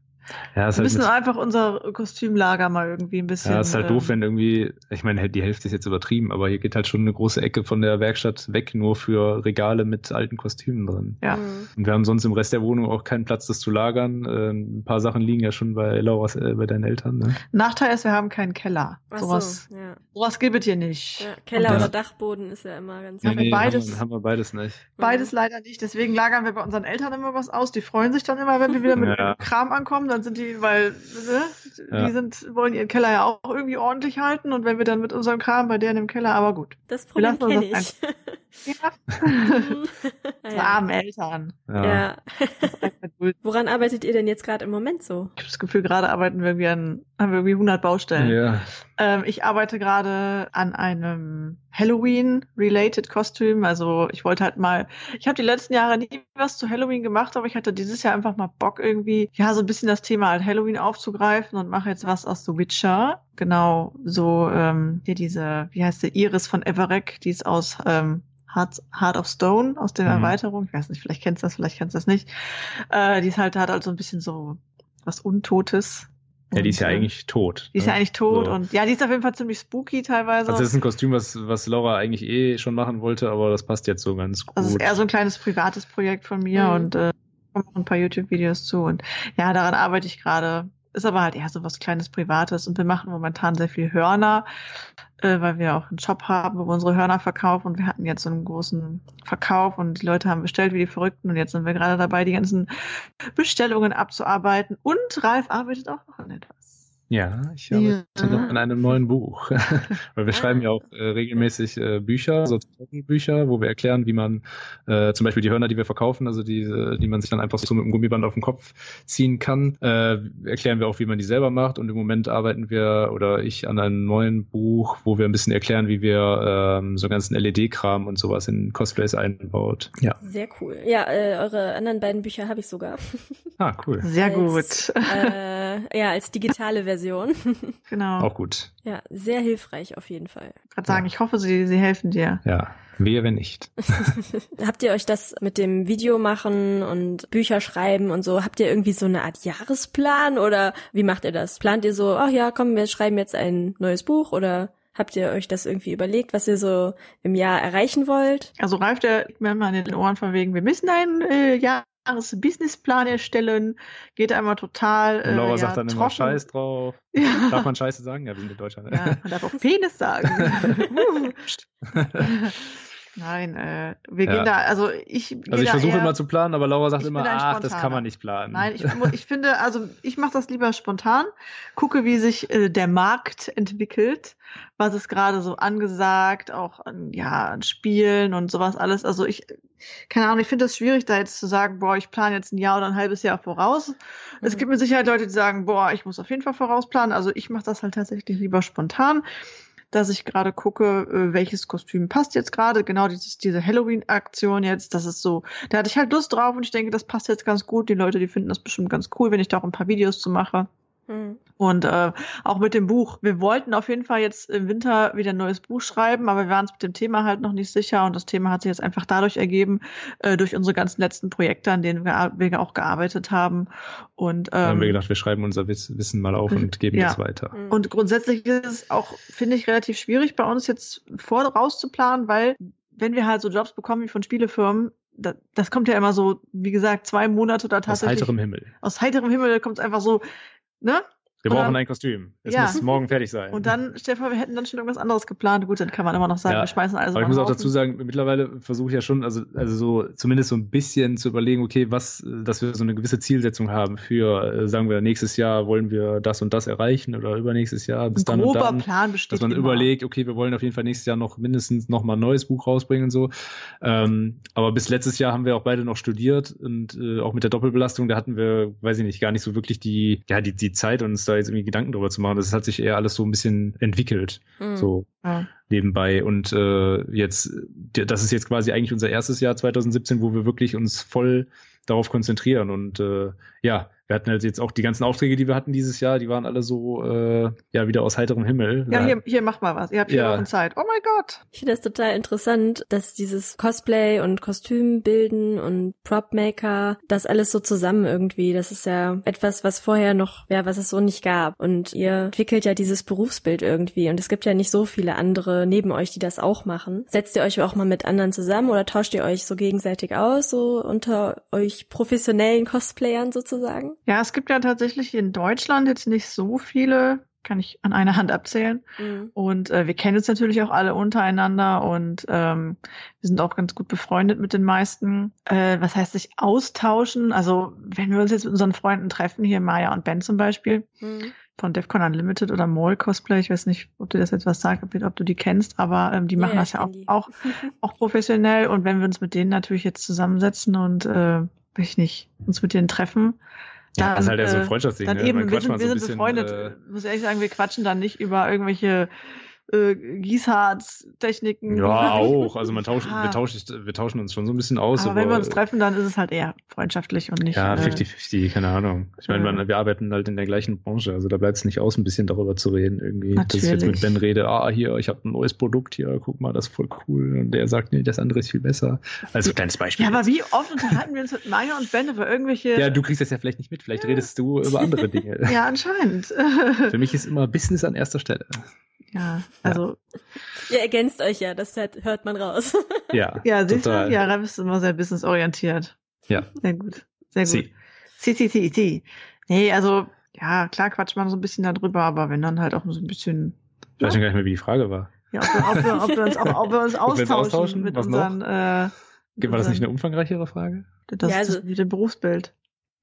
ja, wir müssen halt einfach unser Kostümlager mal irgendwie ein bisschen. Ja, ist halt ähm, doof, wenn irgendwie, ich meine, die Hälfte ist jetzt übertrieben, aber hier geht halt schon eine große Ecke von der Werkstatt weg, nur für Regale mit alten Kostümen drin. Ja. Mhm. Und wir haben sonst im Rest der Wohnung auch keinen Platz, das zu lagern. Ähm, ein paar Sachen liegen ja schon bei Lauras, äh, bei deinen Eltern. Ne? Nachteil ist, wir haben keinen Keller. Ach sowas, so, ja. sowas gibt es hier nicht. Ja, Keller ja. oder Dachboden ist ja immer ganz ja, nee, beides, haben wir, haben wir, beides nicht. Beides leider nicht. Deswegen lagern wir bei unseren Eltern immer was aus. Die freuen sich dann immer, wenn wir wieder mit Kram ankommen. Dann sind die, weil ne, ja. die sind, wollen ihren Keller ja auch irgendwie ordentlich halten und wenn wir dann mit unserem Kram bei denen im Keller, aber gut. Das Problem kenne ich. Ja. ja. armen Eltern. Ja. ja. Woran arbeitet ihr denn jetzt gerade im Moment so? Ich habe das Gefühl, gerade arbeiten wir irgendwie an, haben wir irgendwie 100 Baustellen. Ja. Ähm, ich arbeite gerade an einem Halloween-related Kostüm. Also ich wollte halt mal, ich habe die letzten Jahre nie was zu Halloween gemacht, aber ich hatte dieses Jahr einfach mal Bock irgendwie, ja, so ein bisschen das Thema halt Halloween aufzugreifen und mache jetzt was aus The Witcher. Genau, so ähm, hier diese, wie heißt der, Iris von Everett, die ist aus ähm, Heart, Heart of Stone aus der mhm. Erweiterung. Ich weiß nicht, vielleicht kennst du das, vielleicht kennst du das nicht. Äh, die ist halt, hat halt so ein bisschen so was Untotes. Ja, die ist ja eigentlich tot. Die ist ja ne? eigentlich tot so. und ja, die ist auf jeden Fall ziemlich spooky teilweise. Also das ist ein Kostüm, was, was Laura eigentlich eh schon machen wollte, aber das passt jetzt so ganz gut. Das ist eher so ein kleines privates Projekt von mir mhm. und äh, ein paar YouTube-Videos zu und ja, daran arbeite ich gerade. Ist aber halt eher so was kleines Privates. Und wir machen momentan sehr viel Hörner, äh, weil wir auch einen Shop haben, wo wir unsere Hörner verkaufen. Und wir hatten jetzt so einen großen Verkauf und die Leute haben bestellt wie die Verrückten. Und jetzt sind wir gerade dabei, die ganzen Bestellungen abzuarbeiten. Und Ralf arbeitet auch noch an etwas. Ja, ich arbeite ja. noch an einem neuen Buch. Weil wir schreiben ja auch äh, regelmäßig äh, Bücher, so Bücher, wo wir erklären, wie man äh, zum Beispiel die Hörner, die wir verkaufen, also die, die man sich dann einfach so mit einem Gummiband auf den Kopf ziehen kann, äh, erklären wir auch, wie man die selber macht. Und im Moment arbeiten wir oder ich an einem neuen Buch, wo wir ein bisschen erklären, wie wir ähm, so ganzen LED-Kram und sowas in Cosplays einbaut. Ja. Sehr cool. Ja, äh, eure anderen beiden Bücher habe ich sogar. Ah, cool. Sehr als, gut. Äh, ja, als digitale Version Version. Genau. Auch gut. Ja, sehr hilfreich auf jeden Fall. Ich kann sagen, ja. ich hoffe, sie, sie helfen dir. Ja. Wehe, wenn nicht. habt ihr euch das mit dem Video machen und Bücher schreiben und so, habt ihr irgendwie so eine Art Jahresplan oder wie macht ihr das? Plant ihr so, ach ja, komm, wir schreiben jetzt ein neues Buch oder habt ihr euch das irgendwie überlegt, was ihr so im Jahr erreichen wollt? Also Ralf, der mir immer in den Ohren von wegen, wir müssen ein äh, Jahr Businessplan erstellen, geht einmal total. Äh, Laura ja, sagt dann trocken. immer Scheiß drauf. Ja. Darf man Scheiße sagen? Ja, wir sind in Deutschland. Ja, man darf auch Penis sagen. Nein, äh, wir ja. gehen da, also ich. Also ich versuche immer zu planen, aber Laura sagt immer, ach, das kann man nicht planen. Nein, ich, ich finde, also ich mache das lieber spontan, gucke, wie sich äh, der Markt entwickelt, was ist gerade so angesagt, auch an, ja, an Spielen und sowas alles. Also ich, keine Ahnung, ich finde es schwierig, da jetzt zu sagen, boah, ich plane jetzt ein Jahr oder ein halbes Jahr voraus. Mhm. Es gibt mit Sicherheit Leute, die sagen, boah, ich muss auf jeden Fall vorausplanen. Also ich mache das halt tatsächlich lieber spontan dass ich gerade gucke, äh, welches Kostüm passt jetzt gerade. Genau dieses, diese Halloween-Aktion jetzt, das ist so, da hatte ich halt Lust drauf und ich denke, das passt jetzt ganz gut. Die Leute, die finden das bestimmt ganz cool, wenn ich da auch ein paar Videos zu mache. Mhm. Und äh, auch mit dem Buch. Wir wollten auf jeden Fall jetzt im Winter wieder ein neues Buch schreiben, aber wir waren uns mit dem Thema halt noch nicht sicher und das Thema hat sich jetzt einfach dadurch ergeben, äh, durch unsere ganzen letzten Projekte, an denen wir, wir auch gearbeitet haben. Und ähm, Dann haben wir gedacht, wir schreiben unser Wissen mal auf und geben ja. es weiter. Mhm. Und grundsätzlich ist es auch, finde ich, relativ schwierig bei uns jetzt vorauszuplanen, weil wenn wir halt so Jobs bekommen wie von Spielefirmen, das, das kommt ja immer so, wie gesagt, zwei Monate oder tatsächlich. Aus heiterem Himmel. Aus heiterem Himmel kommt es einfach so, ne? Wir brauchen dann, ein Kostüm. Es ja. muss morgen fertig sein. Und dann, Stefan, wir hätten dann schon irgendwas anderes geplant. Gut, dann kann man immer noch sagen, ja. wir schmeißen alles Aber ich muss auch dazu sagen, mittlerweile versuche ich ja schon, also, also so zumindest so ein bisschen zu überlegen, okay, was, dass wir so eine gewisse Zielsetzung haben für, äh, sagen wir, nächstes Jahr wollen wir das und das erreichen oder übernächstes Jahr bis ein dann und dann. Plan besteht dass man immer. überlegt, okay, wir wollen auf jeden Fall nächstes Jahr noch mindestens noch mal ein neues Buch rausbringen und so. Ähm, aber bis letztes Jahr haben wir auch beide noch studiert und äh, auch mit der Doppelbelastung, da hatten wir, weiß ich nicht, gar nicht so wirklich die, ja, die, die Zeit, uns da jetzt irgendwie Gedanken drüber zu machen. Das hat sich eher alles so ein bisschen entwickelt, mhm. so ja. nebenbei. Und äh, jetzt, das ist jetzt quasi eigentlich unser erstes Jahr 2017, wo wir wirklich uns voll darauf konzentrieren. Und äh, ja, wir hatten halt jetzt auch die ganzen Aufträge, die wir hatten dieses Jahr, die waren alle so äh, ja wieder aus heiterem Himmel. Ja, hier, hier macht mal was. Ihr habt vier ja. Wochen Zeit. Oh mein Gott. Ich finde das total interessant, dass dieses Cosplay und Kostümbilden und Propmaker, das alles so zusammen irgendwie. Das ist ja etwas, was vorher noch, ja, was es so nicht gab. Und ihr entwickelt ja dieses Berufsbild irgendwie. Und es gibt ja nicht so viele andere neben euch, die das auch machen. Setzt ihr euch auch mal mit anderen zusammen oder tauscht ihr euch so gegenseitig aus, so unter euch professionellen Cosplayern sozusagen? Ja, es gibt ja tatsächlich in Deutschland jetzt nicht so viele, kann ich an einer Hand abzählen. Mhm. Und äh, wir kennen uns natürlich auch alle untereinander und ähm, wir sind auch ganz gut befreundet mit den meisten. Äh, was heißt sich austauschen? Also wenn wir uns jetzt mit unseren Freunden treffen, hier Maya und Ben zum Beispiel, mhm. von DEFCON Unlimited oder Mall Cosplay, ich weiß nicht, ob du das etwas sagst, ob, ob du die kennst, aber ähm, die machen ja, das ja auch, auch, auch professionell. Und wenn wir uns mit denen natürlich jetzt zusammensetzen und äh, weiß ich nicht, uns mit denen treffen, ja, das ist halt ja so ein äh, Freundschaftsding. Dann ne? eben, wir sind, wir sind befreundet. Äh, muss ehrlich sagen, wir quatschen dann nicht über irgendwelche äh, Gießharz-Techniken. Ja, auch. Also man tauscht, ja. wir, tauschen, wir tauschen uns schon so ein bisschen aus. Aber, aber wenn wir uns treffen, dann ist es halt eher freundschaftlich und nicht. Ja, 50-50, äh, keine Ahnung. Ich meine, man, wir arbeiten halt in der gleichen Branche, also da bleibt es nicht aus, ein bisschen darüber zu reden. Irgendwie, Natürlich. dass ich jetzt mit Ben rede, ah, hier, ich habe ein neues Produkt hier, guck mal, das ist voll cool. Und der sagt, nee, das andere ist viel besser. Also kleines Beispiel. Ja, aber wie oft unterhalten wir uns mit Maya und Ben über irgendwelche. Ja, du kriegst das ja vielleicht nicht mit, vielleicht ja. redest du über andere Dinge. ja, anscheinend. Für mich ist immer Business an erster Stelle. Ja, also. Ihr ergänzt euch ja, das hört man raus. Ja. Ja, siehst total. du, ja, bist du immer sehr businessorientiert. Ja. Sehr gut. Sehr gut. Sie. Sie, sie, sie, sie. Nee, also, ja, klar quatscht man so ein bisschen darüber, aber wenn dann halt auch so ein bisschen. Ich weiß schon gar nicht mehr, wie die Frage war. Ja, ob wir, ob wir, ob wir uns, ob, ob wir uns austauschen, austauschen mit unseren. Äh, war das nicht eine umfangreichere Frage? Das, ja, also, das mit dem Berufsbild.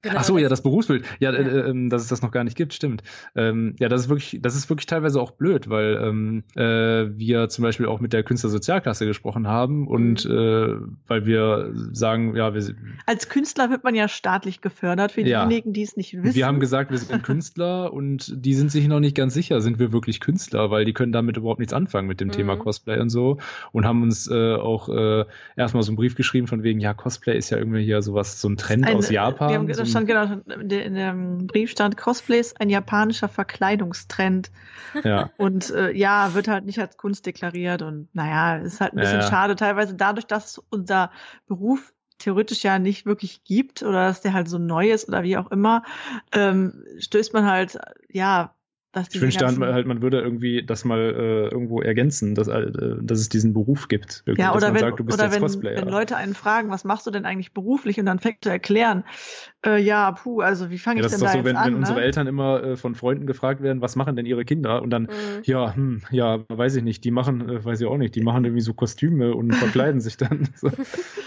Genau, Ach so, ja, das Berufsbild. Ja, ja. Äh, äh, dass es das noch gar nicht gibt, stimmt. Ähm, ja, das ist wirklich, das ist wirklich teilweise auch blöd, weil ähm, äh, wir zum Beispiel auch mit der Künstlersozialklasse gesprochen haben und mhm. äh, weil wir sagen, ja, wir als Künstler wird man ja staatlich gefördert für ja. diejenigen, die es nicht wissen. Wir haben gesagt, wir sind Künstler und die sind sich noch nicht ganz sicher, sind wir wirklich Künstler, weil die können damit überhaupt nichts anfangen mit dem mhm. Thema Cosplay und so und haben uns äh, auch äh, erstmal so einen Brief geschrieben von wegen, ja, Cosplay ist ja irgendwie hier sowas, so ein Trend Eine, aus Japan. So stand genau, in dem Brief stand Cosplay ist ein japanischer Verkleidungstrend. Ja. Und äh, ja, wird halt nicht als Kunst deklariert und naja, ist halt ein bisschen ja, ja. schade. Teilweise dadurch, dass unser Beruf theoretisch ja nicht wirklich gibt oder dass der halt so neu ist oder wie auch immer, ähm, stößt man halt, ja, ich wünschte halt, man würde irgendwie das mal äh, irgendwo ergänzen, dass, äh, dass es diesen Beruf gibt. Wirklich, ja, oder, wenn, sagt, oder wenn, wenn, Leute einen fragen, was machst du denn eigentlich beruflich und dann fängt zu erklären, äh, ja, puh, also wie fange ja, ich denn da so, jetzt wenn, an? Wenn ne? unsere Eltern immer äh, von Freunden gefragt werden, was machen denn ihre Kinder? Und dann, mhm. ja, hm, ja, weiß ich nicht, die machen, äh, weiß ich auch nicht, die machen irgendwie so Kostüme und verkleiden sich dann. So.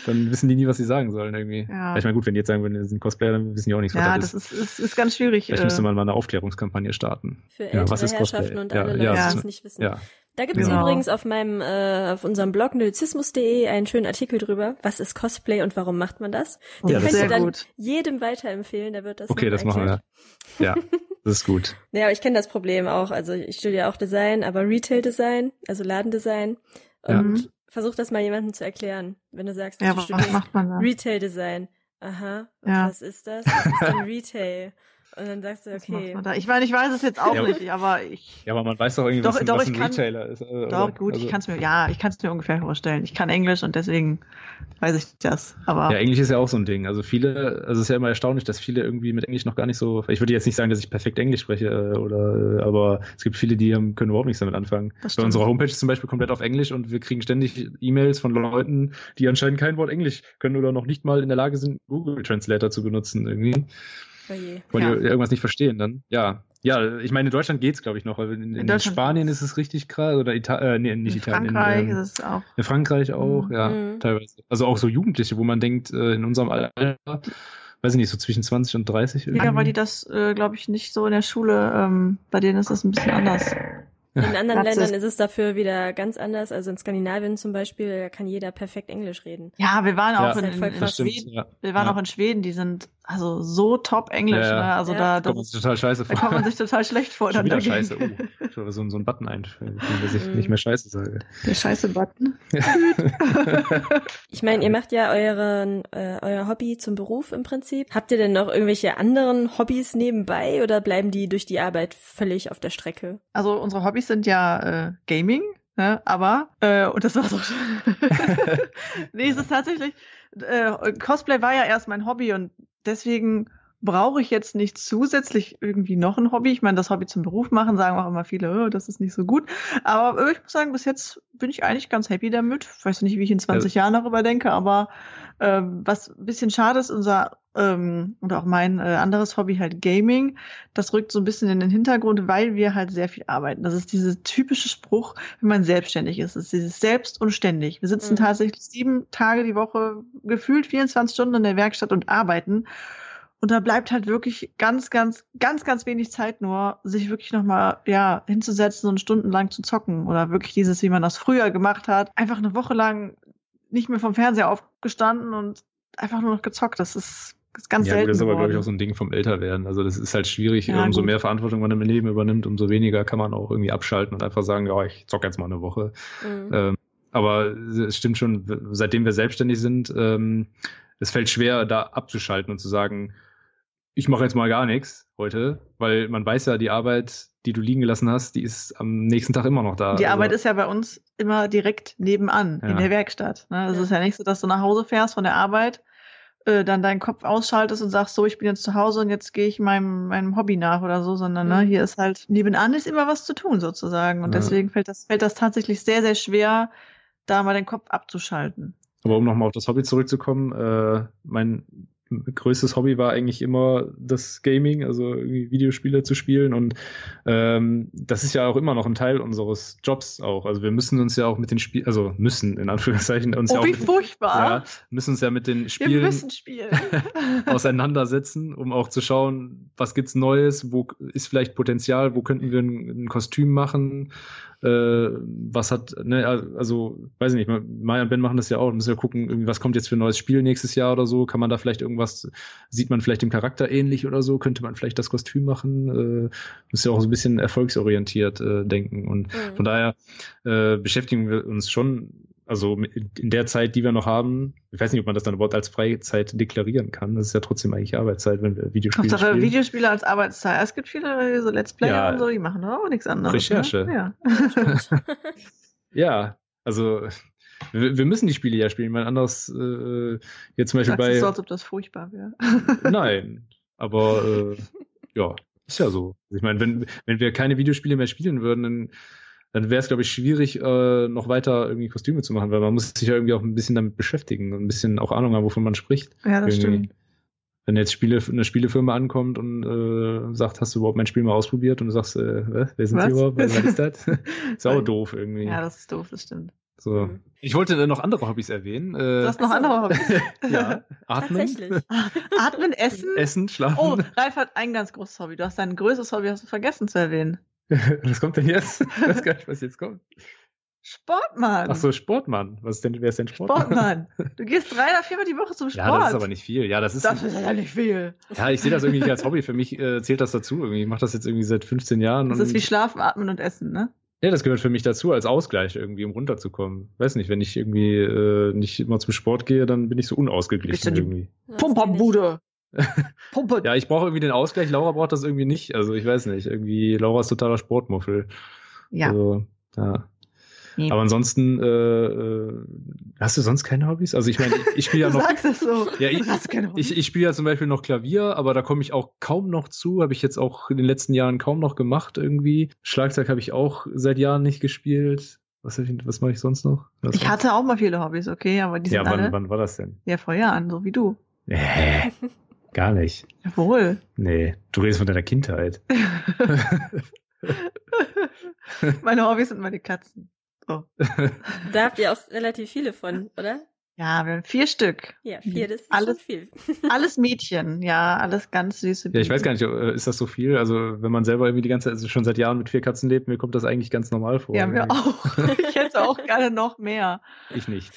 Dann wissen die nie, was sie sagen sollen irgendwie. Ja. Ich meine, gut, wenn die jetzt sagen, wenn sie sind Cosplayer, dann wissen die auch nicht, was ja, das ist. Ja, das ist, ist ganz schwierig. Vielleicht müsste äh, man mal eine Aufklärungskampagne starten. Für ältere ja, was ist Herrschaften Cosplay? und alle ja, Leute, die es nicht wissen. Ja. Da gibt es genau. übrigens auf meinem, äh, auf unserem Blog nerdizismus.de einen schönen Artikel drüber. Was ist Cosplay und warum macht man das? Den ja, könnt ihr dann gut. jedem weiterempfehlen, da wird das. Okay, das machen wir. Ja, das ist gut. ja, aber ich kenne das Problem auch. Also ich studiere auch Design, aber Retail Design, also Ladendesign. Und ja. versuch das mal jemandem zu erklären, wenn du sagst, ja, du studierst Retail Design. Aha, ja. was ist das? Was ist denn Retail? Und dann sagst du, okay. Ich meine, ich weiß es jetzt auch ja, nicht, aber ich. Ja, aber man weiß doch irgendwie, doch, was, doch, was ein kann, Retailer ist. Äh, doch, gut, also, ich kann es mir, ja, ich kann es mir ungefähr vorstellen. Ich kann Englisch und deswegen weiß ich das. Aber ja, Englisch ist ja auch so ein Ding. Also viele, also es ist ja immer erstaunlich, dass viele irgendwie mit Englisch noch gar nicht so. Ich würde jetzt nicht sagen, dass ich perfekt Englisch spreche, äh, oder, aber es gibt viele, die können überhaupt nichts damit anfangen. Bei unserer Homepage ist zum Beispiel komplett auf Englisch und wir kriegen ständig E-Mails von Leuten, die anscheinend kein Wort Englisch können oder noch nicht mal in der Lage sind, Google Translator zu benutzen irgendwie. Oh Weil ja. die irgendwas nicht verstehen dann. Ja. Ja, ich meine, in Deutschland geht's, glaube ich, noch. In, in, in Spanien ist es richtig krass. Oder Ita äh, nee, nicht in Italien. Frankreich in, ähm, ist es auch. In Frankreich auch, mhm. ja, mhm. teilweise. Also auch so Jugendliche, wo man denkt, äh, in unserem Alter, weiß ich nicht, so zwischen 20 und 30. Irgendwie. Ja, weil die das, äh, glaube ich, nicht so in der Schule, ähm, bei denen ist das ein bisschen anders. In anderen Ländern ist es dafür wieder ganz anders. Also in Skandinavien zum Beispiel kann jeder perfekt Englisch reden. Ja, wir waren auch ja, in, in, in Schweden. Ja. Wir waren ja. auch in Schweden. Die sind also so top Englisch. Ja, Ne? Also da, da kommt man sich total scheiße vor. Da kommt man sich total schlecht vor. Schon wieder scheiße. Oh, so, so ein Button einführen, dass ich nicht mehr scheiße sage. Der scheiße Button. ich meine, ihr macht ja euren äh, euer Hobby zum Beruf im Prinzip. Habt ihr denn noch irgendwelche anderen Hobbys nebenbei oder bleiben die durch die Arbeit völlig auf der Strecke? Also unsere Hobbys sind ja äh, Gaming, ne? aber äh, und das war's auch schon. nee, es ist tatsächlich äh, Cosplay war ja erst mein Hobby und deswegen brauche ich jetzt nicht zusätzlich irgendwie noch ein Hobby. Ich meine, das Hobby zum Beruf machen, sagen auch immer viele, oh, das ist nicht so gut. Aber ich muss sagen, bis jetzt bin ich eigentlich ganz happy damit. Ich weiß nicht, wie ich in 20 ja. Jahren darüber denke, aber ähm, was ein bisschen schade ist, unser ähm, und auch mein äh, anderes Hobby halt Gaming, das rückt so ein bisschen in den Hintergrund, weil wir halt sehr viel arbeiten. Das ist dieser typische Spruch, wenn man selbstständig ist. Das ist dieses selbst und ständig. Wir sitzen mhm. tatsächlich sieben Tage die Woche, gefühlt 24 Stunden in der Werkstatt und arbeiten. Und da bleibt halt wirklich ganz, ganz, ganz, ganz wenig Zeit nur, sich wirklich nochmal, ja, hinzusetzen und stundenlang zu zocken. Oder wirklich dieses, wie man das früher gemacht hat. Einfach eine Woche lang nicht mehr vom Fernseher aufgestanden und einfach nur noch gezockt. Das ist, das ist ganz ja, selten. Ja, das ist aber, glaube ich, auch so ein Ding vom Älterwerden. Also das ist halt schwierig. Ja, umso gut. mehr Verantwortung man im Leben übernimmt, umso weniger kann man auch irgendwie abschalten und einfach sagen, ja, ich zock jetzt mal eine Woche. Mhm. Ähm, aber es stimmt schon, seitdem wir selbstständig sind, ähm, es fällt schwer, da abzuschalten und zu sagen, ich mache jetzt mal gar nichts heute, weil man weiß ja, die Arbeit, die du liegen gelassen hast, die ist am nächsten Tag immer noch da. Die also. Arbeit ist ja bei uns immer direkt nebenan ja. in der Werkstatt. Ne? Also es ja. ist ja nicht so, dass du nach Hause fährst von der Arbeit, äh, dann deinen Kopf ausschaltest und sagst, so, ich bin jetzt zu Hause und jetzt gehe ich meinem, meinem Hobby nach oder so, sondern ne, mhm. ne, hier ist halt nebenan ist immer was zu tun sozusagen. Und ja. deswegen fällt das, fällt das tatsächlich sehr, sehr schwer, da mal den Kopf abzuschalten. Aber um nochmal auf das Hobby zurückzukommen, äh, mein größtes Hobby war eigentlich immer das Gaming, also irgendwie Videospiele zu spielen und ähm, das ist ja auch immer noch ein Teil unseres Jobs auch. Also wir müssen uns ja auch mit den Spielen, also müssen in Anführungszeichen uns oh, ja auch wie furchtbar. Ja, müssen uns ja mit den Spielen auseinandersetzen, um auch zu schauen, was gibt's Neues, wo ist vielleicht Potenzial, wo könnten wir ein, ein Kostüm machen, äh, was hat, ne, also weiß ich nicht, Maya und Ben machen das ja auch, müssen ja gucken, was kommt jetzt für ein neues Spiel nächstes Jahr oder so, kann man da vielleicht irgendwas, sieht man vielleicht dem Charakter ähnlich oder so, könnte man vielleicht das Kostüm machen, äh, muss ja auch so ein bisschen erfolgsorientiert äh, denken. Und mhm. von daher äh, beschäftigen wir uns schon also in der Zeit, die wir noch haben, ich weiß nicht, ob man das dann überhaupt als Freizeit deklarieren kann. Das ist ja trotzdem eigentlich Arbeitszeit, wenn wir Videospiele Hauptsache spielen. Videospiele als Arbeitszeit. Es gibt viele so Let's Player ja, und so, die machen auch nichts anderes. Recherche. Ne? Ja. ja, also wir, müssen die Spiele ja spielen, weil anders äh, jetzt zum Beispiel Sagst bei. so, als ob das furchtbar wäre. Nein, aber äh, ja, Ist ja so. Ich meine, wenn, wenn wir keine Videospiele mehr spielen würden, dann, dann wäre es, glaube ich, schwierig, äh, noch weiter irgendwie Kostüme zu machen, weil man muss sich ja irgendwie auch ein bisschen damit beschäftigen und ein bisschen auch Ahnung haben, wovon man spricht. Ja, das irgendwie. stimmt. Wenn jetzt Spiele, eine Spielefirma ankommt und äh, sagt, hast du überhaupt mein Spiel mal ausprobiert und du sagst, äh, was? wer sind Was? Sie überhaupt? Was ist das? ist auch doof irgendwie. Ja, das ist doof, das stimmt. so. Mhm. Ich wollte noch andere Hobbys erwähnen. Äh, Du hast noch andere Hobbys. ja, atmen, Tatsächlich. Atmen, Essen. essen, schlafen. Oh, Ralf hat ein ganz großes Hobby. Du hast dein größtes Hobby hast du vergessen zu erwähnen. was kommt denn jetzt? Ich weiß gar nicht, was jetzt kommt. Sportmann. Ach so, Sportmann. Was ist denn, wer ist denn Sportmann? Sportmann. Du gehst drei oder viermal die Woche zum Sport. Ja, das ist aber nicht viel. Ja, das ist, Das ist ja nicht viel. ja, ich sehe das irgendwie nicht als Hobby. Für mich äh, zählt das dazu. Irgendwie. Ich mache das jetzt irgendwie seit 15 Jahren. Das und ist wie Schlafen, Atmen und Essen, ne? Ja, das gehört für mich dazu als Ausgleich irgendwie, um runterzukommen. Weiß nicht, wenn ich irgendwie äh, nicht immer zum Sport gehe, dann bin ich so unausgeglichen irgendwie. Pumperbude. Pumpe. Ja, ich brauche irgendwie den Ausgleich. Laura braucht das irgendwie nicht. Also ich weiß nicht. Irgendwie Laura ist totaler Sportmuffel. Ja. Also, ja. Nee. Aber ansonsten, äh, äh, hast du sonst keine Hobbys? Also ich meine, ich, ich spiele ja noch. sagst es so. Ja, ich, ich, ich spiele ja zum Beispiel noch Klavier, aber da komme ich auch kaum noch zu. Habe ich jetzt auch in den letzten Jahren kaum noch gemacht irgendwie. Schlagzeug habe ich auch seit Jahren nicht gespielt. Was, ich- was mache ich sonst noch? Was Ich hatte auch mal viele Hobbys, okay, aber die sind ja, wann, alle wann war das denn? ja vor Jahren, so wie du. Nee, gar nicht. Jawohl. Nee, du redest von deiner Kindheit. meine Hobbys sind meine Katzen. So. Da habt ihr auch relativ viele von, oder? Ja, wir haben vier Stück. Ja, vier, das ist Alles- schon viel. Alles Mädchen, ja, alles ganz süße Ja, ich weiß gar nicht, äh, ist das so viel? Also, wenn man selber irgendwie die ganze Zeit, also schon seit Jahren mit vier Katzen lebt, mir kommt das eigentlich ganz normal vor. Ja, wir irgendwie. auch. Ich hätte auch gerne noch mehr. Ich nicht.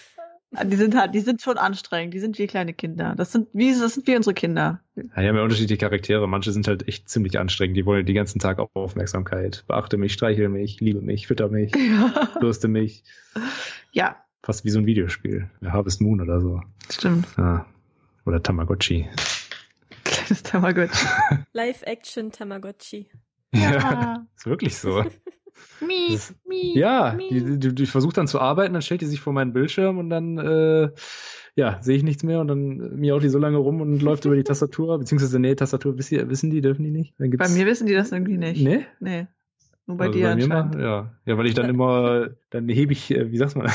Die sind halt, die sind schon anstrengend. Die sind wie kleine Kinder. Das sind wie, das sind wie unsere Kinder. Ja, die haben ja unterschiedliche Charaktere. Manche sind halt echt ziemlich anstrengend. Die wollen den ganzen Tag auch Aufmerksamkeit. Beachte mich, streichel mich, liebe mich, fütter mich, Ja, bürste mich. ja Fast wie so ein Videospiel. Ja, Harvest Moon oder so. stimmt. Ja. Oder Tamagotchi. Kleines Tamagotchi. Live-Action Tamagotchi. Ja. ist wirklich so. Mi, mi, Ja, mi. die, die, die versucht dann zu arbeiten, dann stellt die sich vor meinen Bildschirm und dann äh, ja, sehe ich nichts mehr und dann miaut die so lange rum und läuft über die Tastatur, beziehungsweise nee, Tastatur wissen die, wissen die, dürfen die nicht? Dann Bei gibt's, mir wissen die das irgendwie nicht. Nee? Nee. Nur bei Also dir bei mir anscheinend. mal, ja. ja, weil ich dann immer, dann hebe ich, äh, wie sagt man,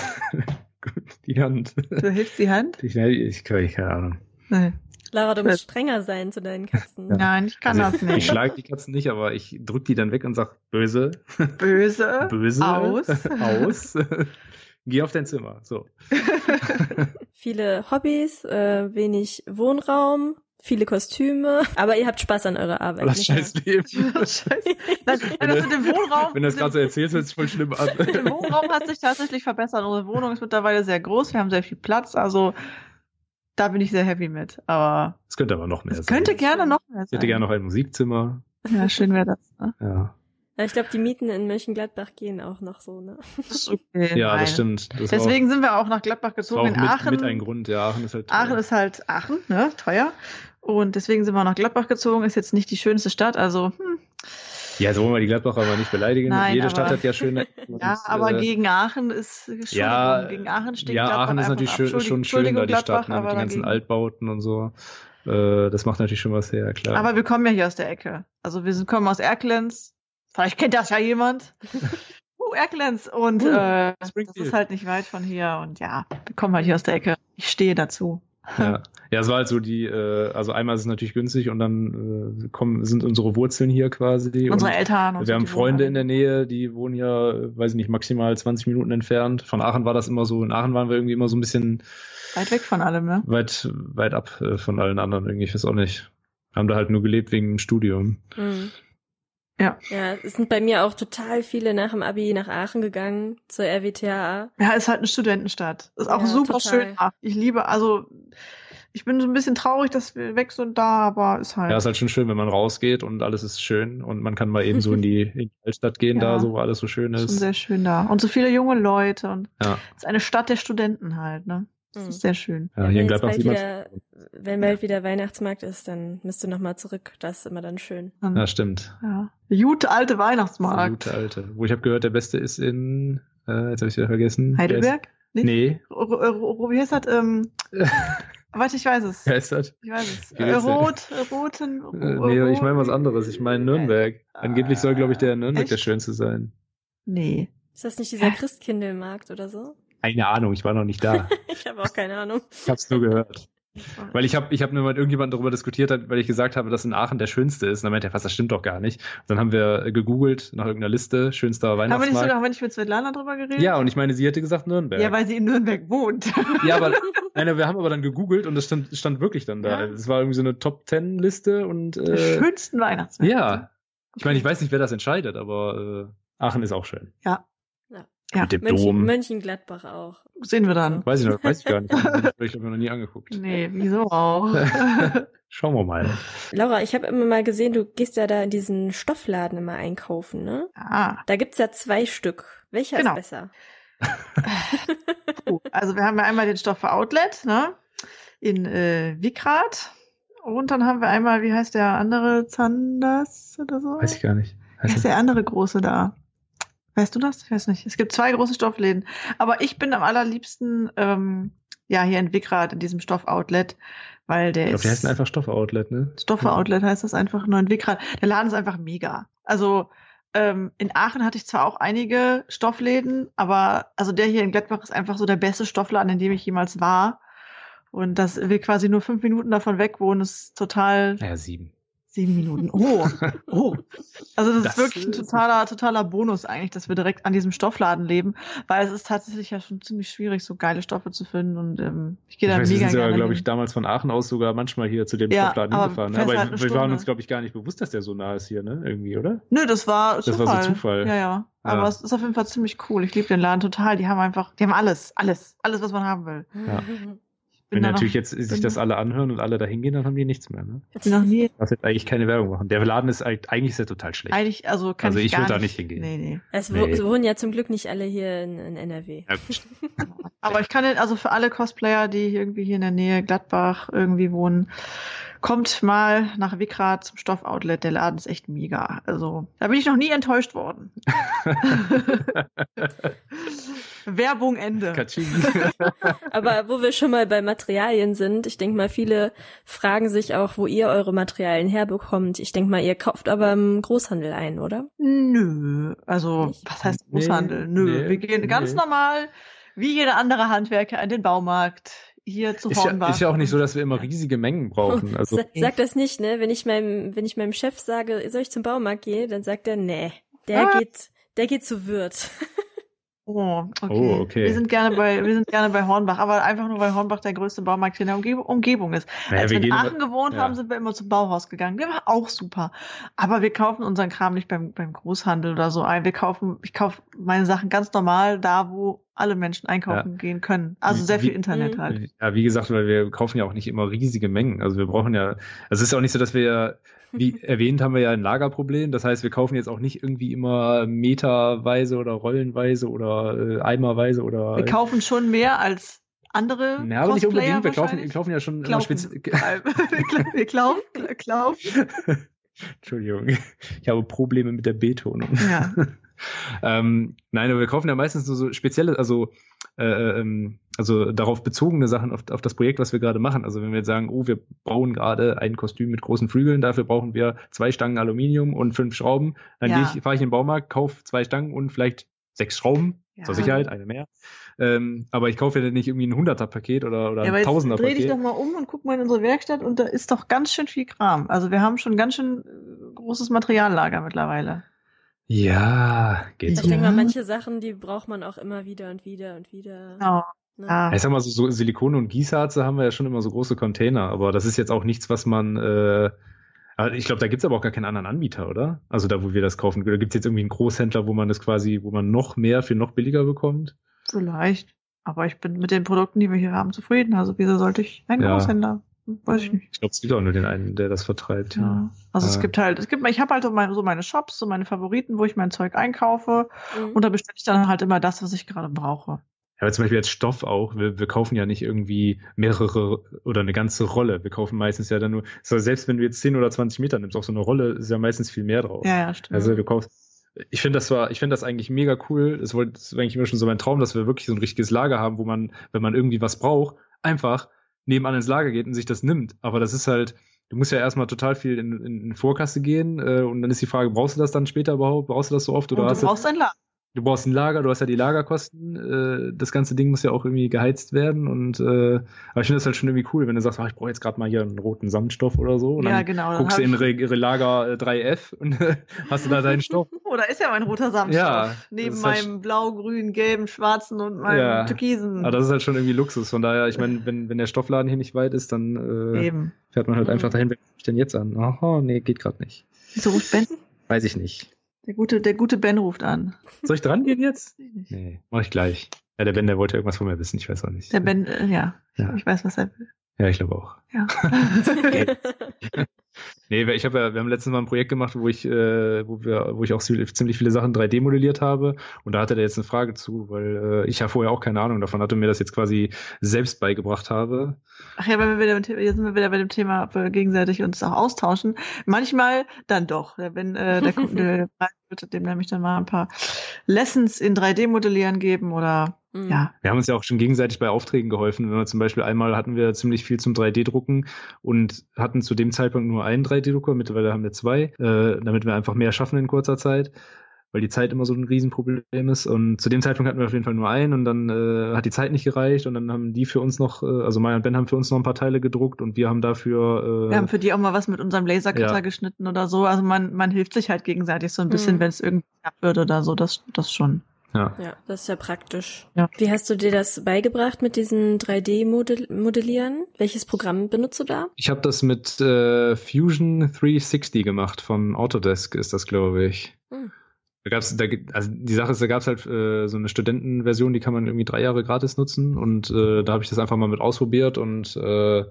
die Hand. Du hilfst die Hand? Ich, ich, ich keine Ahnung. Nee. Lara, du Das- musst strenger sein zu deinen Katzen. Ja. Nein, ich kann Also das ich, nicht. ich schlage die Katzen nicht, aber ich drück die dann weg und sag böse, Böse. böse, Aus. aus. Geh auf dein Zimmer. So. Viele Hobbys, äh, wenig Wohnraum, viele Kostüme, aber ihr habt Spaß an eurer Arbeit. Das scheiß Leben. Scheiße. Nein, nein, das mit dem Wohnraum. Wenn du das gerade so erzählst, hört sich voll schlimm an. mit dem Wohnraum hat sich tatsächlich verbessert. Unsere Wohnung ist mittlerweile sehr groß. Wir haben sehr viel Platz. Also da bin ich sehr happy mit. Aber Es könnte aber noch mehr es sein. könnte gerne noch mehr sein. Ich hätte gerne noch ein Musikzimmer. Ja, schön wäre das. Ne? Ja, Ja, ich glaube, die Mieten in Mönchengladbach gehen auch noch so, ne? Das ist okay. ja nein. das stimmt. Das Deswegen sind wir auch nach Gladbach auch, gezogen. auch In mit, Aachen. mit ein Grund. Ja, Aachen ist halt. Aachen ist halt Aachen, ne? Teuer. Und deswegen sind wir nach Gladbach gezogen. Ist jetzt nicht die schönste Stadt. Also, hm, ja, so wollen wir die Gladbacher aber nicht beleidigen. Nein, Jede aber- Stadt hat ja schöne. ja, aber äh, gegen Aachen ist ja, gegen Aachen steht Ja, Gladbach Aachen ist natürlich schön, schon schön da, die Stadt, ne, mit den ganzen Altbauten und so. Äh, das macht natürlich schon was her, klar. Aber wir kommen ja hier aus der Ecke. Also wir sind, kommen aus Erkelenz. Vielleicht kennt das ja jemand. uh, Erkelenz. Und Uh, äh, das ist halt nicht weit von hier. Und ja, wir kommen halt hier aus der Ecke. Ich stehe dazu. Ja, ja, es war halt so die, äh, also einmal ist es natürlich günstig und dann äh, kommen, sind unsere Wurzeln hier quasi. Unsere und Eltern. Und so, wir haben Freunde in der Nähe, die wohnen ja, weiß ich nicht, maximal 20 Minuten entfernt. Von Aachen war das immer so, in Aachen waren wir irgendwie immer so ein bisschen Weit weg von allem, ne? weit, weit ab äh, von allen anderen irgendwie, ich weiß auch nicht. Haben da halt nur gelebt wegen dem Studium. Mhm. Ja. Ja, es sind bei mir auch total viele nach dem Abi nach Aachen gegangen, zur RWTH. Ja, ist halt eine Studentenstadt. Ist auch Ja, super total. schön. Ich liebe, also ich bin so ein bisschen traurig, dass wir weg sind da, aber ist halt. Ja, ist halt schon schön, wenn man rausgeht und alles ist schön und man kann mal eben so in die, in die Altstadt gehen, Ja. da so, wo alles so schön schon ist. sehr schön da. Und so viele junge Leute und Ja. es ist eine Stadt der Studenten halt, ne? Das ist sehr schön. Ja, hier in wenn, Gladbach bald wieder, wenn bald wieder Weihnachtsmarkt ist, dann müsst ihr nochmal zurück. Das ist immer dann schön. Ja, stimmt. ja. Gute alte Weihnachtsmarkt. gute alte. Wo ich habe gehört, der beste ist in, äh, jetzt habe ich wieder vergessen. Heidelberg? Ist, nee, Wie heißt das? Ähm, Warte, ich weiß es. Wer ist das? Ich weiß es. Rot, roten. Äh, nee, ich meine was anderes. Ich meine Nürnberg. Angeblich soll, glaube ich, der Nürnberg der schönste sein. Nee. Ist das nicht dieser Christkindlmarkt oder so? Keine Ahnung, ich war noch nicht da. ich habe auch keine Ahnung. Ich habe es nur gehört. Weil ich habe ich hab nur mit irgendjemandem darüber diskutiert, weil ich gesagt habe, dass in Aachen der schönste ist. Und dann meinte er, was, das stimmt doch gar nicht. Und dann haben wir gegoogelt nach irgendeiner Liste, schönster Weihnachtsmarkt. Haben wir nicht sogar, haben wir nicht mit Svetlana drüber geredet? Ja, und ich meine, sie hätte gesagt Nürnberg. Ja, weil sie in Nürnberg wohnt. Ja, aber nein, wir haben aber dann gegoogelt und es stand, stand wirklich dann da. Es ja. war irgendwie so eine Top Ten Liste und äh, Der schönsten Weihnachtsmärkte. Ja. Ich meine, ich weiß nicht, wer das entscheidet, aber äh, Aachen ist auch schön. Ja. Ja, mit dem Mönchen, Dom. Mönchengladbach auch. Sehen wir dann. Weiß ich noch, weiß ich gar nicht. ich habe mir noch nie angeguckt. Nee, wieso auch? Schauen wir mal. Laura, ich habe immer mal gesehen, du gehst ja da in diesen Stoffladen immer einkaufen, ne? Ah. Da gibt's ja zwei Stück. Welcher genau. ist besser? also wir haben ja einmal den Stoff für Outlet, ne? In äh, Wickrad. Und dann haben wir einmal, wie heißt der andere Zanders oder so? Weiß ich gar nicht. Heißt wie heißt der andere große da? Weißt du das? Ich weiß nicht. Es gibt zwei große Stoffläden. Aber ich bin am allerliebsten ähm, ja hier in Wickrad in diesem Stoffoutlet, weil der ich glaub, ist. Der heißt einfach Stoffoutlet, ne? Stoffoutlet heißt das einfach nur in Wickrad. Der Laden ist einfach mega. Also ähm, in Aachen hatte ich zwar auch einige Stoffläden, aber also der hier in Gladbach ist einfach so der beste Stoffladen, in dem ich jemals war. Und dass wir quasi nur fünf Minuten davon weg wohnen, ist total. Ja, sieben. Sieben Minuten. Oh, oh. Also das, das ist wirklich ein totaler, totaler Bonus eigentlich, dass wir direkt an diesem Stoffladen leben, weil es ist tatsächlich ja schon ziemlich schwierig, so geile Stoffe zu finden und ähm, ich gehe da ich weiß, mega wir sind ja, glaube ich, damals von Aachen aus sogar manchmal hier zu dem ja, Stoffladen hingefahren. Ne? Aber halt wir waren uns, glaube ich, gar nicht bewusst, dass der so nah ist hier, ne? Irgendwie, oder? Nö, das war das Zufall. war so Zufall. Ja, ja. Aber ja. es ist auf jeden Fall ziemlich cool. Ich liebe den Laden total. Die haben einfach, die haben alles, alles, alles, was man haben will. Ja. Wenn natürlich jetzt sich das alle anhören und alle da hingehen, dann haben die nichts mehr. Ne? Noch nie. Das jetzt eigentlich keine Werbung machen. Der Laden ist eigentlich ist ja total schlecht. Eigentlich, also kann also ich, ich würde da nicht hingehen. Nee, nee. Es nee. wohnen ja zum Glück nicht alle hier in, in NRW. Ja, Aber ich kann also für alle Cosplayer, die irgendwie hier in der Nähe Gladbach irgendwie wohnen, kommt mal nach Wickrad zum Stoffoutlet. Der Laden ist echt mega. Also da bin ich noch nie enttäuscht worden. Werbung Ende. Aber wo wir schon mal bei Materialien sind, ich denke mal, viele fragen sich auch, wo ihr eure Materialien herbekommt. Ich denke mal, ihr kauft aber im Großhandel ein, oder? Nö. Also, Nicht? was heißt Großhandel? Nee, Nö. Nee, wir gehen nee. ganz normal, wie jeder andere Handwerker, in den Baumarkt hier zu ist ja, ist ja auch nicht so, dass wir immer riesige Mengen brauchen. Also. Sag das nicht, ne? Wenn ich meinem, wenn ich meinem Chef sage, soll ich zum Baumarkt gehen, dann sagt er, nee, der ah. geht, der geht zu Wirt. Oh okay. oh, okay. Wir sind gerne bei, wir sind gerne bei Hornbach, aber einfach nur, weil Hornbach der größte Baumarkt in der Umgeb Umgebung ist. Naja, Als wir, wir in Aachen immer, gewohnt ja. haben, sind wir immer zum Bauhaus gegangen. Der war auch super. Aber wir kaufen unseren Kram nicht beim, beim Großhandel oder so ein. Wir kaufen, ich kaufe meine Sachen ganz normal da, wo alle Menschen einkaufen ja. gehen können. Also sehr viel Internet halt. Ja, wie gesagt, weil wir kaufen ja auch nicht immer riesige Mengen. Also wir brauchen ja, also es ist ja auch nicht so, dass wir wie erwähnt, haben wir ja ein Lagerproblem. Das heißt, wir kaufen jetzt auch nicht irgendwie immer meterweise oder rollenweise oder äh, eimerweise oder. Wir kaufen schon mehr als andere. Ja, aber nicht unbedingt. Wir kaufen, wir kaufen ja schon immer speziell. wir glauben, glauben. Entschuldigung, ich habe Probleme mit der Betonung. Ja. Ähm, nein, aber wir kaufen ja meistens nur so spezielle, also äh, ähm, also darauf bezogene Sachen auf, auf das Projekt, was wir gerade machen. Also wenn wir jetzt sagen, oh, wir bauen gerade ein Kostüm mit großen Flügeln, dafür brauchen wir zwei Stangen Aluminium und fünf Schrauben, dann ja. ich, fahre ich in den Baumarkt, kaufe zwei Stangen und vielleicht sechs Schrauben, ja. zur Sicherheit, eine mehr. Ähm, aber ich kaufe ja nicht irgendwie ein Hunderter-Paket oder, oder ja, ein Tausender-Paket. Dreh dich doch mal um und guck mal in unsere Werkstatt und da ist doch ganz schön viel Kram. Also wir haben schon ganz schön äh, großes Materiallager mittlerweile. Ja, geht Ich so. denke mal, manche Sachen, die braucht man auch immer wieder und wieder und wieder. Genau. Ne? Ah. Ich sag mal, so, so Silikon und Gießharze haben wir ja schon immer so große Container, aber das ist jetzt auch nichts, was man. Äh, ich glaube, da gibt's aber auch gar keinen anderen Anbieter, oder? Also da, wo wir das kaufen. Oder gibt's jetzt irgendwie einen Großhändler, wo man das quasi, wo man noch mehr für noch billiger bekommt? Vielleicht. Aber ich bin mit den Produkten, die wir hier haben, zufrieden. Also wieso sollte ich einen ja. Großhändler? Weiß ich nicht. Ich glaube, es gibt auch nur den einen, der das vertreibt. Ja. Also äh. es gibt halt, es gibt, ich habe halt so meine, so meine Shops, so meine Favoriten, wo ich mein Zeug einkaufe. Mhm. Und da bestelle ich dann halt immer das, was ich gerade brauche. Ja, aber zum Beispiel als Stoff auch, wir, wir kaufen ja nicht irgendwie mehrere oder eine ganze Rolle. Wir kaufen meistens ja dann nur, so selbst wenn du jetzt 10 oder 20 Meter nimmst, auch so eine Rolle ist ja meistens viel mehr drauf. Ja, ja, stimmt. Also du kaufst, ich finde das war, ich finde das eigentlich mega cool. Das, wollte, das war eigentlich immer schon so mein Traum, dass wir wirklich so ein richtiges Lager haben, wo man, wenn man irgendwie was braucht, einfach nebenan ins Lager geht und sich das nimmt. Aber das ist halt, du musst ja erstmal total viel in, in, in Vorkasse gehen äh, und dann ist die Frage, brauchst du das dann später überhaupt? Brauchst du das so oft? Oder und du brauchst ein Lager du brauchst ein Lager, du hast ja die Lagerkosten, äh, das ganze Ding muss ja auch irgendwie geheizt werden und äh, aber ich finde das halt schon irgendwie cool, wenn du sagst, ach, ich brauche jetzt gerade mal hier einen roten Samtstoff oder so und ja, dann genau, guckst du in Re Re Lager 3F äh, und hast du da deinen Stoff. da ist ja mein roter Samtstoff. Ja, Neben halt meinem blau, grün, gelben, schwarzen und meinem ja, türkisen. Aber das ist halt schon irgendwie Luxus, von daher, ich meine, wenn, wenn der Stoffladen hier nicht weit ist, dann äh, Eben. fährt man halt mhm. einfach dahin, wer ich denn jetzt an? Aha, nee, geht gerade nicht. So ruft Ben? Weiß ich nicht. Der gute, der gute Ben ruft an. Soll ich dran gehen jetzt? Nee, mach ich gleich. Ja, der Ben, der wollte irgendwas von mir wissen, ich weiß auch nicht. Der Ben, äh, ja. ja. Ich weiß, was er will. Ja, ich glaube auch. Ja. nee, ich habe ja, wir haben letztens mal ein Projekt gemacht, wo ich, äh, wo wir, wo ich auch ziemlich viele Sachen 3D modelliert habe. Und da hatte der jetzt eine Frage zu, weil äh, ich ja vorher auch keine Ahnung davon hatte und mir das jetzt quasi selbst beigebracht habe. Ach ja, wenn wir wieder, jetzt sind wir wieder bei dem Thema, ob wir gegenseitig uns auch austauschen. Manchmal dann doch. Wenn äh, der Kunde dem nämlich dann mal ein paar Lessons in 3D-Modellieren geben oder. Ja. Wir haben uns ja auch schon gegenseitig bei Aufträgen geholfen. Wenn wir zum Beispiel einmal hatten wir ziemlich viel zum 3D-Drucken und hatten zu dem Zeitpunkt nur einen 3D-Drucker, mittlerweile haben wir zwei, äh, damit wir einfach mehr schaffen in kurzer Zeit weil die Zeit immer so ein Riesenproblem ist. Und zu dem Zeitpunkt hatten wir auf jeden Fall nur einen und dann äh, hat die Zeit nicht gereicht und dann haben die für uns noch, äh, also Maya und Ben haben für uns noch ein paar Teile gedruckt und wir haben dafür. Äh, wir haben für die auch mal was mit unserem Lasercutter ja. geschnitten oder so. Also man, man hilft sich halt gegenseitig so ein bisschen, mhm. wenn es irgendwie knapp wird oder so, das, das schon. Ja. ja, das ist ja praktisch. Ja. Wie hast du dir das beigebracht mit diesem 3D-Modellieren? Welches Programm benutzt du da? Ich habe das mit äh, Fusion 360 gemacht von Autodesk, ist das, glaube ich. Hm. Da gab's, da, also die Sache ist, da gab's halt äh, so eine Studentenversion, die kann man irgendwie drei Jahre gratis nutzen und äh, da habe ich das einfach mal mit ausprobiert und äh,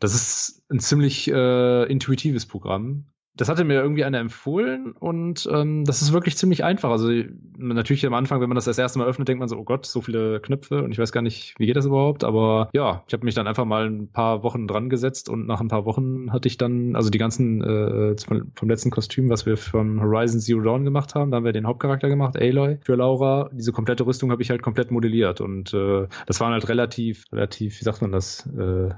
das ist ein ziemlich äh, intuitives Programm das hatte mir irgendwie einer empfohlen und ähm, das ist wirklich ziemlich einfach. Also natürlich am Anfang, wenn man das das erste Mal öffnet, denkt man so, oh Gott, so viele Knöpfe und ich weiß gar nicht, wie geht das überhaupt. Aber ja, ich habe mich dann einfach mal ein paar Wochen dran gesetzt und nach ein paar Wochen hatte ich dann, also die ganzen äh, vom letzten Kostüm, was wir von Horizon Zero Dawn gemacht haben, da haben wir den Hauptcharakter gemacht, Aloy, für Laura. Diese komplette Rüstung habe ich halt komplett modelliert und äh, das waren halt relativ, relativ, wie sagt man das, äh,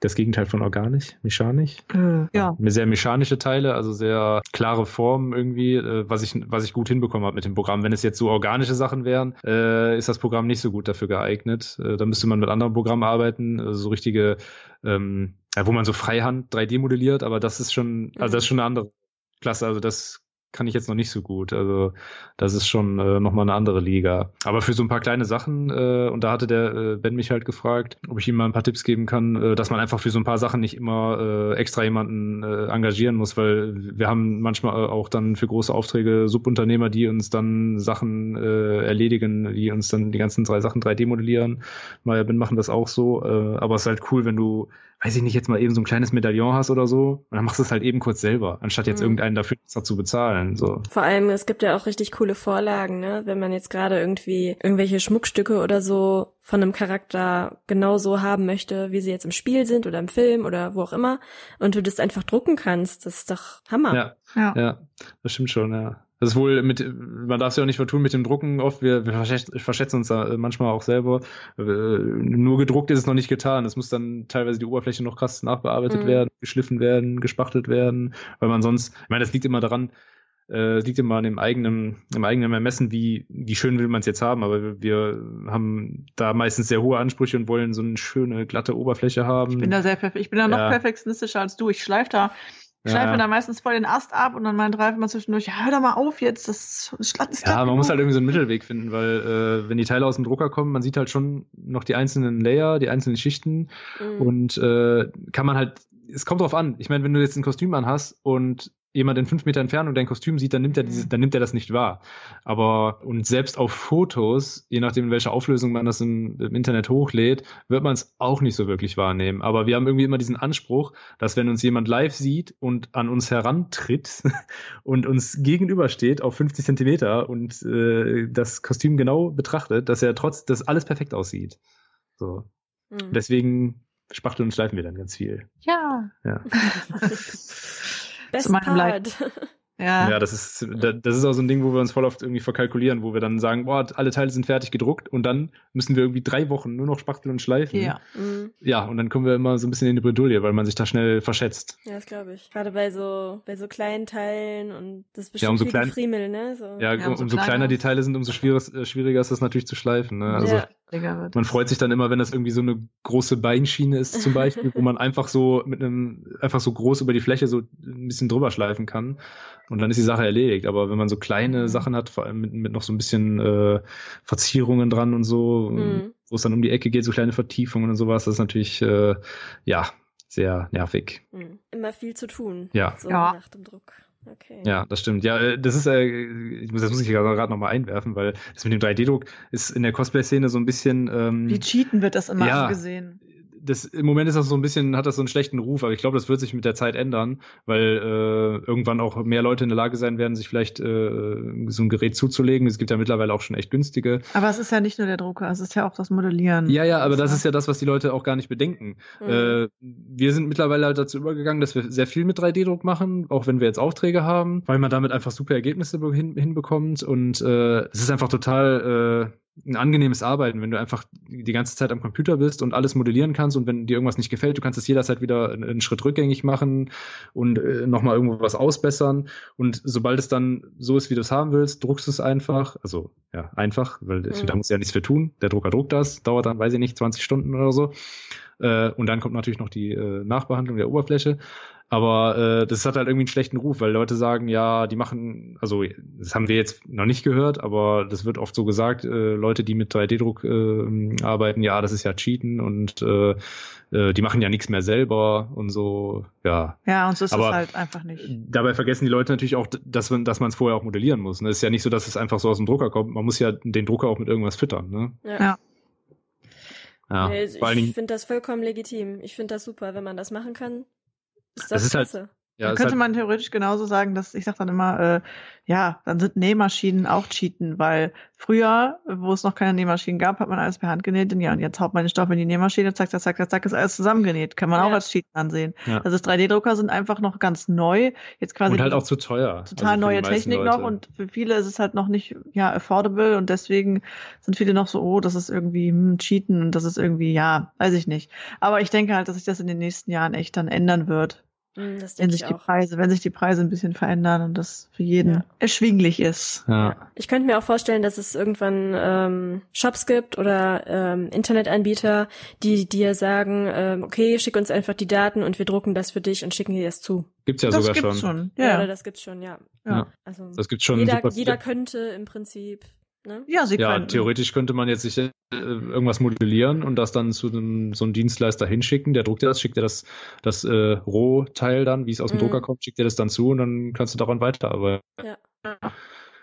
das Gegenteil von organisch, mechanisch. Äh, ja. Sehr mechanische Teile, also sehr klare Formen irgendwie, äh, was ich was ich gut hinbekommen habe mit dem Programm. Wenn es jetzt so organische Sachen wären, äh, ist das Programm nicht so gut dafür geeignet. Da müsste man mit anderen Programmen arbeiten, also so richtige, ähm, ja, wo man so freihand 3D modelliert, aber das ist schon, also das ist schon eine andere Klasse. Also das kann ich jetzt noch nicht so gut. Also das ist schon äh, nochmal eine andere Liga. Aber für so ein paar kleine Sachen, äh, und da hatte der äh, Ben mich halt gefragt, ob ich ihm mal ein paar Tipps geben kann, äh, dass man einfach für so ein paar Sachen nicht immer äh, extra jemanden äh, engagieren muss, weil wir haben manchmal äh, auch dann für große Aufträge Subunternehmer, die uns dann Sachen äh, erledigen, die uns dann die ganzen drei Sachen 3D modellieren. Maya Ben machen das auch so, äh, aber es ist halt cool, wenn du weiß ich nicht, jetzt mal eben so ein kleines Medaillon hast oder so, und dann machst du es halt eben kurz selber, anstatt jetzt mhm. irgendeinen dafür zu bezahlen. So. Vor allem, es gibt ja auch richtig coole Vorlagen, ne? Wenn man jetzt gerade irgendwie irgendwelche Schmuckstücke oder so von einem Charakter genau so haben möchte, wie sie jetzt im Spiel sind oder im Film oder wo auch immer, und du das einfach drucken kannst, das ist doch Hammer. Ja, ja, ja das stimmt schon, ja. Das ist wohl mit, man darf es ja auch nicht vertun mit dem Drucken oft, wir, wir verschätzen uns da manchmal auch selber. Äh, nur gedruckt ist es noch nicht getan. Es muss dann teilweise die Oberfläche noch krass nachbearbeitet mhm. werden, geschliffen werden, gespachtelt werden, weil man sonst, ich meine, das liegt immer daran, äh, es liegt immer an dem eigenen, im eigenen Ermessen, wie, wie schön will man es jetzt haben, aber wir haben da meistens sehr hohe Ansprüche und wollen so eine schöne, glatte Oberfläche haben. Ich bin da sehr perfekt, ich bin da noch ja. perfektionistischer als du. Ich schleife da schleife ja. da meistens voll den Ast ab und dann meint Ralf immer zwischendurch, ja, hör doch mal auf jetzt, das ist Ja, man genug. muss halt irgendwie so einen Mittelweg finden, weil äh, wenn die Teile aus dem Drucker kommen, man sieht halt schon noch die einzelnen Layer, die einzelnen Schichten mhm. und äh, kann man halt, es kommt drauf an. Ich meine, wenn du jetzt ein Kostüm anhast und jemand in fünf Meter Entfernung dein Kostüm sieht, dann nimmt er diese, mhm. dann nimmt er das nicht wahr. Aber und selbst auf Fotos, je nachdem in welcher Auflösung man das im, im Internet hochlädt, wird man es auch nicht so wirklich wahrnehmen. Aber wir haben irgendwie immer diesen Anspruch, dass wenn uns jemand live sieht und an uns herantritt und uns gegenübersteht auf 50 Zentimeter und äh, das Kostüm genau betrachtet, dass er trotz, dass alles perfekt aussieht. So. Mhm. Deswegen spachteln und schleifen wir dann ganz viel. Ja. Ja. Best zu meinem. Leid. Ja. ja, das ist, das ist auch so ein Ding, wo wir uns voll oft irgendwie verkalkulieren, wo wir dann sagen, boah, alle Teile sind fertig gedruckt und dann müssen wir irgendwie drei Wochen nur noch spachteln und schleifen. Ja. Mhm. Ja, und dann kommen wir immer so ein bisschen in die Bredouille, weil man sich da schnell verschätzt. Ja, das glaube ich. Gerade bei so, bei so kleinen Teilen und das ist bestimmt ja, umso klein, Friemel, ne? So. Ja, ja umso, umso kleiner die Teile sind, umso schwieriger, äh, schwieriger ist das natürlich zu schleifen. Ne? Also ja. Man freut sich dann immer, wenn das irgendwie so eine große Beinschiene ist zum Beispiel, wo man einfach so mit einem, einfach so groß über die Fläche so ein bisschen drüber schleifen kann. Und dann ist die Sache erledigt. Aber wenn man so kleine mhm. Sachen hat, vor allem mit, mit noch so ein bisschen äh, Verzierungen dran und so, mhm. wo es dann um die Ecke geht, so kleine Vertiefungen und sowas, das ist natürlich, äh, ja, sehr nervig. Mhm. Immer viel zu tun. Ja. So ja. nach dem Druck. Okay. Ja, das stimmt. Ja, äh, das ist, äh, das muss ich gerade nochmal einwerfen, weil das mit dem 3D-Druck ist in der Cosplay-Szene so ein bisschen. Ähm, Wie cheaten wird das immer ja, angesehen das, im Moment ist das so ein bisschen, hat das so einen schlechten Ruf, aber ich glaube, das wird sich mit der Zeit ändern, weil äh, irgendwann auch mehr Leute in der Lage sein werden, sich vielleicht äh, so ein Gerät zuzulegen. Es gibt ja mittlerweile auch schon echt günstige. Aber es ist ja nicht nur der Drucker, es ist ja auch das Modellieren. Ja, ja, aber das ist ja das, was die Leute auch gar nicht bedenken. Mhm. Äh, wir sind mittlerweile halt dazu übergegangen, dass wir sehr viel mit 3D-Druck machen, auch wenn wir jetzt Aufträge haben, weil man damit einfach super Ergebnisse hin, hinbekommt und äh, es ist einfach total äh, ein angenehmes Arbeiten, wenn du einfach die ganze Zeit am Computer bist und alles modellieren kannst und wenn dir irgendwas nicht gefällt, du kannst es jederzeit wieder einen Schritt rückgängig machen und äh, nochmal irgendwo was ausbessern. Und sobald es dann so ist, wie du es haben willst, druckst du es einfach, also ja, einfach, weil mhm. da muss ja nichts für tun, der Drucker druckt das, dauert dann, weiß ich nicht, 20 Stunden oder so äh, und dann kommt natürlich noch die äh, Nachbehandlung der Oberfläche aber äh, das hat halt irgendwie einen schlechten Ruf, weil Leute sagen, ja, die machen, also das haben wir jetzt noch nicht gehört, aber das wird oft so gesagt, äh, Leute, die mit 3D-Druck äh, arbeiten, ja, das ist ja Cheaten und äh, äh, die machen ja nichts mehr selber und so, ja. Ja, und so ist aber es halt einfach nicht. Dabei vergessen die Leute natürlich auch, dass man dass man es vorher auch modellieren muss. Ne? Es ist ja nicht so, dass es einfach so aus dem Drucker kommt. Man muss ja den Drucker auch mit irgendwas füttern. Ne? Ja. ja. Ja, nee, ich finde das vollkommen legitim. Ich finde das super, wenn man das machen kann. Ist das, das ist halt, ja, dann könnte halt, man theoretisch genauso sagen, dass ich sage dann immer, äh, ja, dann sind Nähmaschinen auch Cheaten, weil früher, wo es noch keine Nähmaschinen gab, hat man alles per Hand genäht. Und ja, und jetzt haut man den Stoff in die Nähmaschine, zack, zack, zack, zack, ist alles zusammengenäht. Kann man ja. auch als Cheaten ansehen. Ja. Also 3D-Drucker sind einfach noch ganz neu. Jetzt quasi und halt auch zu teuer. Total also neue Technik Leute. noch und für viele ist es halt noch nicht ja affordable und deswegen sind viele noch so, oh, das ist irgendwie hm, Cheaten und das ist irgendwie, ja, weiß ich nicht. Aber ich denke halt, dass sich das in den nächsten Jahren echt dann ändern wird. Hm, das wenn sich die Preise, wenn sich die Preise ein bisschen verändern und das für jeden ja. erschwinglich ist. Ja. Ich könnte mir auch vorstellen, dass es irgendwann ähm, Shops gibt oder ähm, Internetanbieter, die dir sagen, ähm, okay, schick uns einfach die Daten und wir drucken das für dich und schicken dir das zu. Gibt's ja das sogar gibt's schon. schon. Ja. ja, oder das gibt's schon, ja. ja. Also das gibt's schon. Jeder, jeder könnte im Prinzip Ne? Ja, sie ja, theoretisch könnte man jetzt sich äh, irgendwas modellieren und das dann zu einem, so einem Dienstleister hinschicken. Der druckt dir das, schickt dir das, das äh, Rohteil dann, wie es aus dem mhm. Drucker kommt, schickt dir das dann zu und dann kannst du daran weiterarbeiten. Ja.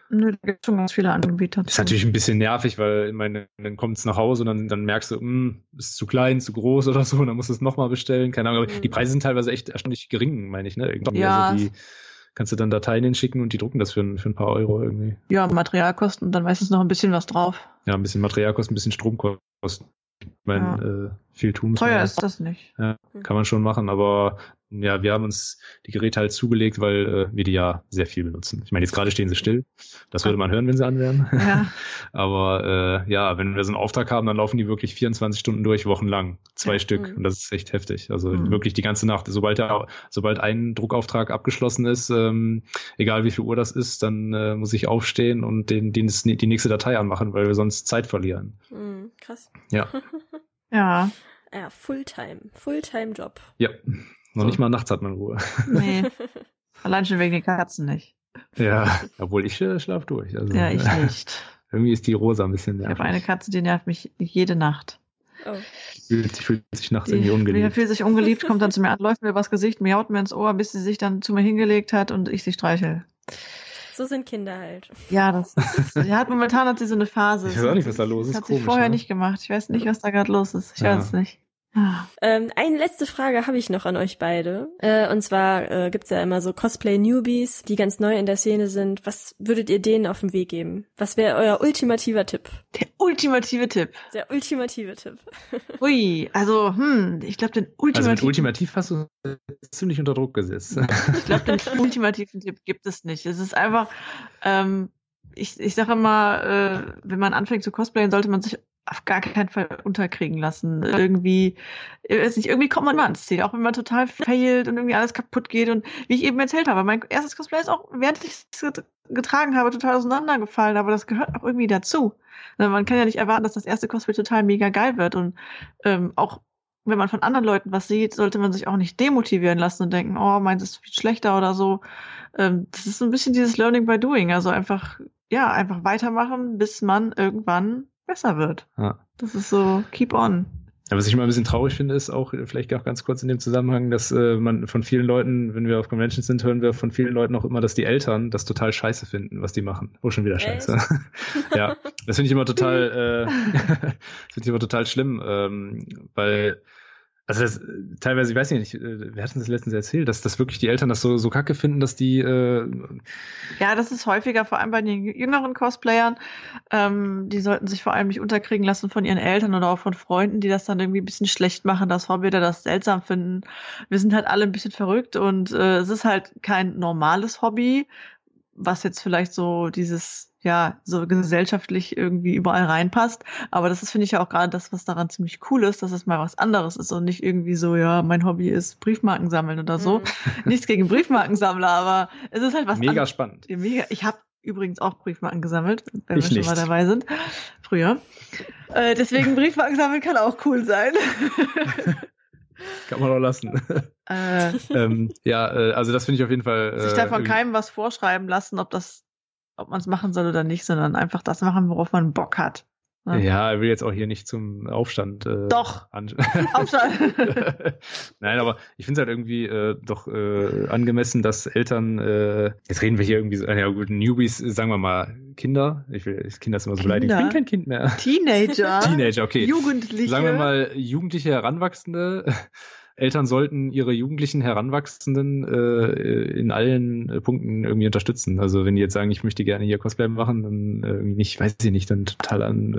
Nö, da gibt es schon ganz viele Anbieter. Das ist natürlich ein bisschen nervig, weil ich meine, dann kommt es nach Hause und dann, dann merkst du, mh, hm, ist zu klein, zu groß oder so, und dann musst du es nochmal bestellen. Keine Ahnung, aber mhm. die Preise sind teilweise echt erstaunlich gering, meine ich, ne? Irgendwie ja. Also die, kannst du dann Dateien hinschicken und die drucken das für, für ein paar Euro irgendwie. Ja, Materialkosten und dann meistens noch ein bisschen was drauf. Ja, ein bisschen Materialkosten, ein bisschen Stromkosten. Ich meine, ja. äh, viel tun Teuer ist das nicht. Ja, kann man schon machen, aber ja, wir haben uns die Geräte halt zugelegt, weil äh, wir die ja sehr viel benutzen. Ich meine, jetzt gerade stehen sie still. Das würde man hören, wenn sie an wären. Ja. Aber äh, ja, wenn wir so einen Auftrag haben, dann laufen die wirklich 24 Stunden durch, wochenlang. Zwei ja. Stück. Mhm. Und das ist echt heftig. Also mhm. wirklich die ganze Nacht. Sobald der, sobald ein Druckauftrag abgeschlossen ist, ähm, egal wie viel Uhr das ist, dann äh, muss ich aufstehen und den, den, die nächste Datei anmachen, weil wir sonst Zeit verlieren. Mhm, krass. Ja. ja. Ja, Fulltime. Fulltime-Job. Ja. Noch so. nicht mal nachts hat man Ruhe. Nee. Allein schon wegen den Katzen nicht. Ja, obwohl ich äh, schlaf durch. Also, ja, ich nicht. Irgendwie ist die Rosa ein bisschen nervig. Ich habe eine Katze, die nervt mich jede Nacht. Oh. Die fühlt, die fühlt sich nachts irgendwie ungeliebt. Die fühlt sich ungeliebt, kommt dann zu mir an, läuft mir übers Gesicht, miaut mir ins Ohr, bis sie sich dann zu mir hingelegt hat und ich sie streichel. So sind Kinder halt. Ja, das ist, ja, hat momentan hat sie so eine Phase. Ich weiß auch nicht, was da los ist. Das hat sie vorher ne? nicht gemacht. Ich weiß nicht, was da gerade los ist. Ich ja. weiß es nicht. Ähm, eine letzte Frage habe ich noch an euch beide. Äh, und zwar äh, gibt's ja immer so Cosplay-Newbies, die ganz neu in der Szene sind. Was würdet ihr denen auf den Weg geben? Was wäre euer ultimativer Tipp? Der ultimative Tipp. Der ultimative Tipp. Ui, also, hm, ich glaube, den ultimativen... Also mit ultimativ hast du ziemlich unter Druck gesetzt. ich glaube, den ultimativen Tipp gibt es nicht. Es ist einfach, ähm, ich, ich sage immer, äh, wenn man anfängt zu cosplayen, sollte man sich auf gar keinen Fall unterkriegen lassen. Irgendwie, ist nicht, irgendwie kommt man immer ans Ziel, auch wenn man total failt und irgendwie alles kaputt geht. Und wie ich eben erzählt habe, mein erstes Cosplay ist auch, während ich es getragen habe, total auseinandergefallen, aber das gehört auch irgendwie dazu. Man kann ja nicht erwarten, dass das erste Cosplay total mega geil wird. Und ähm, auch wenn man von anderen Leuten was sieht, sollte man sich auch nicht demotivieren lassen und denken, oh, meins ist viel schlechter oder so. Ähm, das ist so ein bisschen dieses Learning by Doing. Also einfach, ja, einfach weitermachen, bis man irgendwann besser wird. Ja. Das ist so, keep on. Ja, was ich immer ein bisschen traurig finde, ist auch vielleicht auch ganz kurz in dem Zusammenhang, dass äh, man von vielen Leuten, wenn wir auf Conventions sind, hören wir von vielen Leuten auch immer, dass die Eltern das total scheiße finden, was die machen. Oh, schon wieder scheiße. ja, das finde ich immer total, äh, das finde ich immer total schlimm, ähm, weil also das, teilweise, ich weiß nicht, äh, wir hatten das letztens erzählt, dass, dass wirklich die Eltern das so, so kacke finden, dass die äh Ja, das ist häufiger, vor allem bei den jüngeren Cosplayern. Ähm, die sollten sich vor allem nicht unterkriegen lassen von ihren Eltern oder auch von Freunden, die das dann irgendwie ein bisschen schlecht machen, das Hobby oder das seltsam finden. Wir sind halt alle ein bisschen verrückt und äh, es ist halt kein normales Hobby, was jetzt vielleicht so dieses ja, so gesellschaftlich irgendwie überall reinpasst. Aber das ist, finde ich ja auch gerade das, was daran ziemlich cool ist, dass es mal was anderes ist und nicht irgendwie so, ja, mein Hobby ist Briefmarken sammeln oder so. Mhm. Nichts gegen Briefmarkensammler, aber es ist halt was Mega anderes. spannend. Mega. Ich habe übrigens auch Briefmarken gesammelt, wenn ich wir schon nicht. mal dabei sind. Früher. Äh, deswegen Briefmarken sammeln kann auch cool sein. Kann man auch lassen. Äh, ähm, ja, äh, also das finde ich auf jeden Fall. Äh, sich da von keinem was vorschreiben lassen, ob das ob man es machen soll oder nicht, sondern einfach das machen, worauf man Bock hat. Ne? Ja, er will jetzt auch hier nicht zum Aufstand. Äh, doch. Aufstand. Nein, aber ich finde es halt irgendwie äh, doch äh, angemessen, dass Eltern, äh, jetzt reden wir hier irgendwie, so, ja gut, Newbies, sagen wir mal Kinder. Ich will Kinder ist immer so beleidigt. Ich bin kein Kind mehr. Teenager. Teenager, okay. Jugendliche. Sagen wir mal Jugendliche, Heranwachsende. Eltern sollten ihre jugendlichen Heranwachsenden äh, in allen äh, Punkten irgendwie unterstützen. Also wenn die jetzt sagen, ich möchte gerne hier Cosplay machen, dann äh, irgendwie nicht, weiß ich nicht, dann total an äh,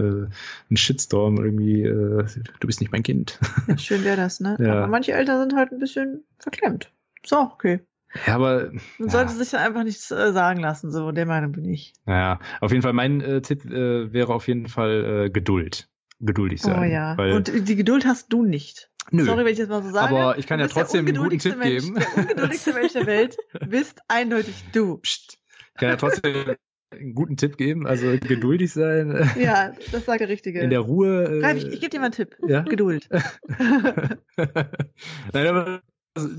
einen Shitstorm irgendwie, äh, du bist nicht mein Kind. Ja, schön wäre das, ne? Ja. Aber manche Eltern sind halt ein bisschen verklemmt. So, okay. Ja, aber. Man sollte sich dann einfach nichts äh, sagen lassen, so der Meinung bin ich. Naja, auf jeden Fall, mein äh, Tipp äh, wäre auf jeden Fall äh, Geduld. Geduldig sein. Oh ja. Und die Geduld hast du nicht. Nö. Sorry, wenn ich das mal so sage. Aber ich kann ja trotzdem einen guten Tipp Mensch, geben. Der ungeduldigste Mensch der Welt bist eindeutig du. Psst. Ich kann ja trotzdem einen guten Tipp geben, also geduldig sein. Ja, das sagt der Richtige. In der Ruhe. Äh, ich, ich gebe dir mal einen Tipp. Ja? Geduld. Nein, aber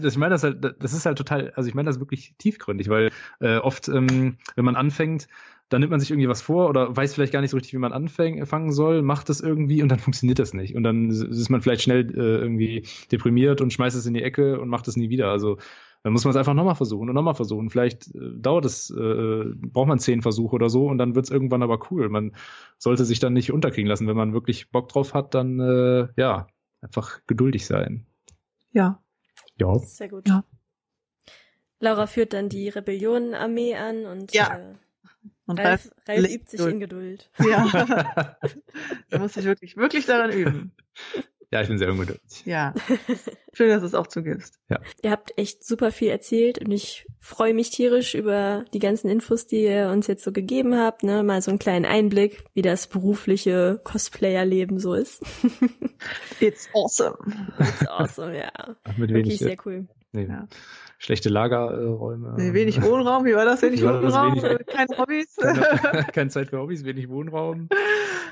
ich meine das halt, das ist halt total, also ich meine das wirklich tiefgründig, weil äh, oft, ähm, wenn man anfängt, dann nimmt man sich irgendwie was vor oder weiß vielleicht gar nicht so richtig, wie man anfangen soll, macht das irgendwie und dann funktioniert das nicht. Und dann ist man vielleicht schnell äh, irgendwie deprimiert und schmeißt es in die Ecke und macht es nie wieder. Also dann muss man es einfach nochmal versuchen und nochmal versuchen. Vielleicht äh, dauert es, äh, braucht man zehn Versuche oder so und dann wird es irgendwann aber cool. Man sollte sich dann nicht unterkriegen lassen. Wenn man wirklich Bock drauf hat, dann äh, ja, einfach geduldig sein. Ja. Ja. Sehr gut. Ja. Laura führt dann die Rebellionenarmee an und ja. Äh, und Ralf, Ralf, Ralf übt sich in Geduld. Ja. da muss ich wirklich, wirklich daran üben. Ja, ich bin sehr ungeduldig. Ja. Schön, dass du es auch zugibst. Ja. Ihr habt echt super viel erzählt und ich freue mich tierisch über die ganzen Infos, die ihr uns jetzt so gegeben habt. Ne? Mal so einen kleinen Einblick, wie das berufliche Cosplayer-Leben so ist. It's awesome. It's awesome, ja. Ach, mit wenig, sehr cool. Nee. Ja schlechte Lagerräume. Nee, wenig Wohnraum, wie war das? Wenig Wohnraum, wenig, keine Hobbys. Keine, keine, Zeit für Hobbys, wenig Wohnraum,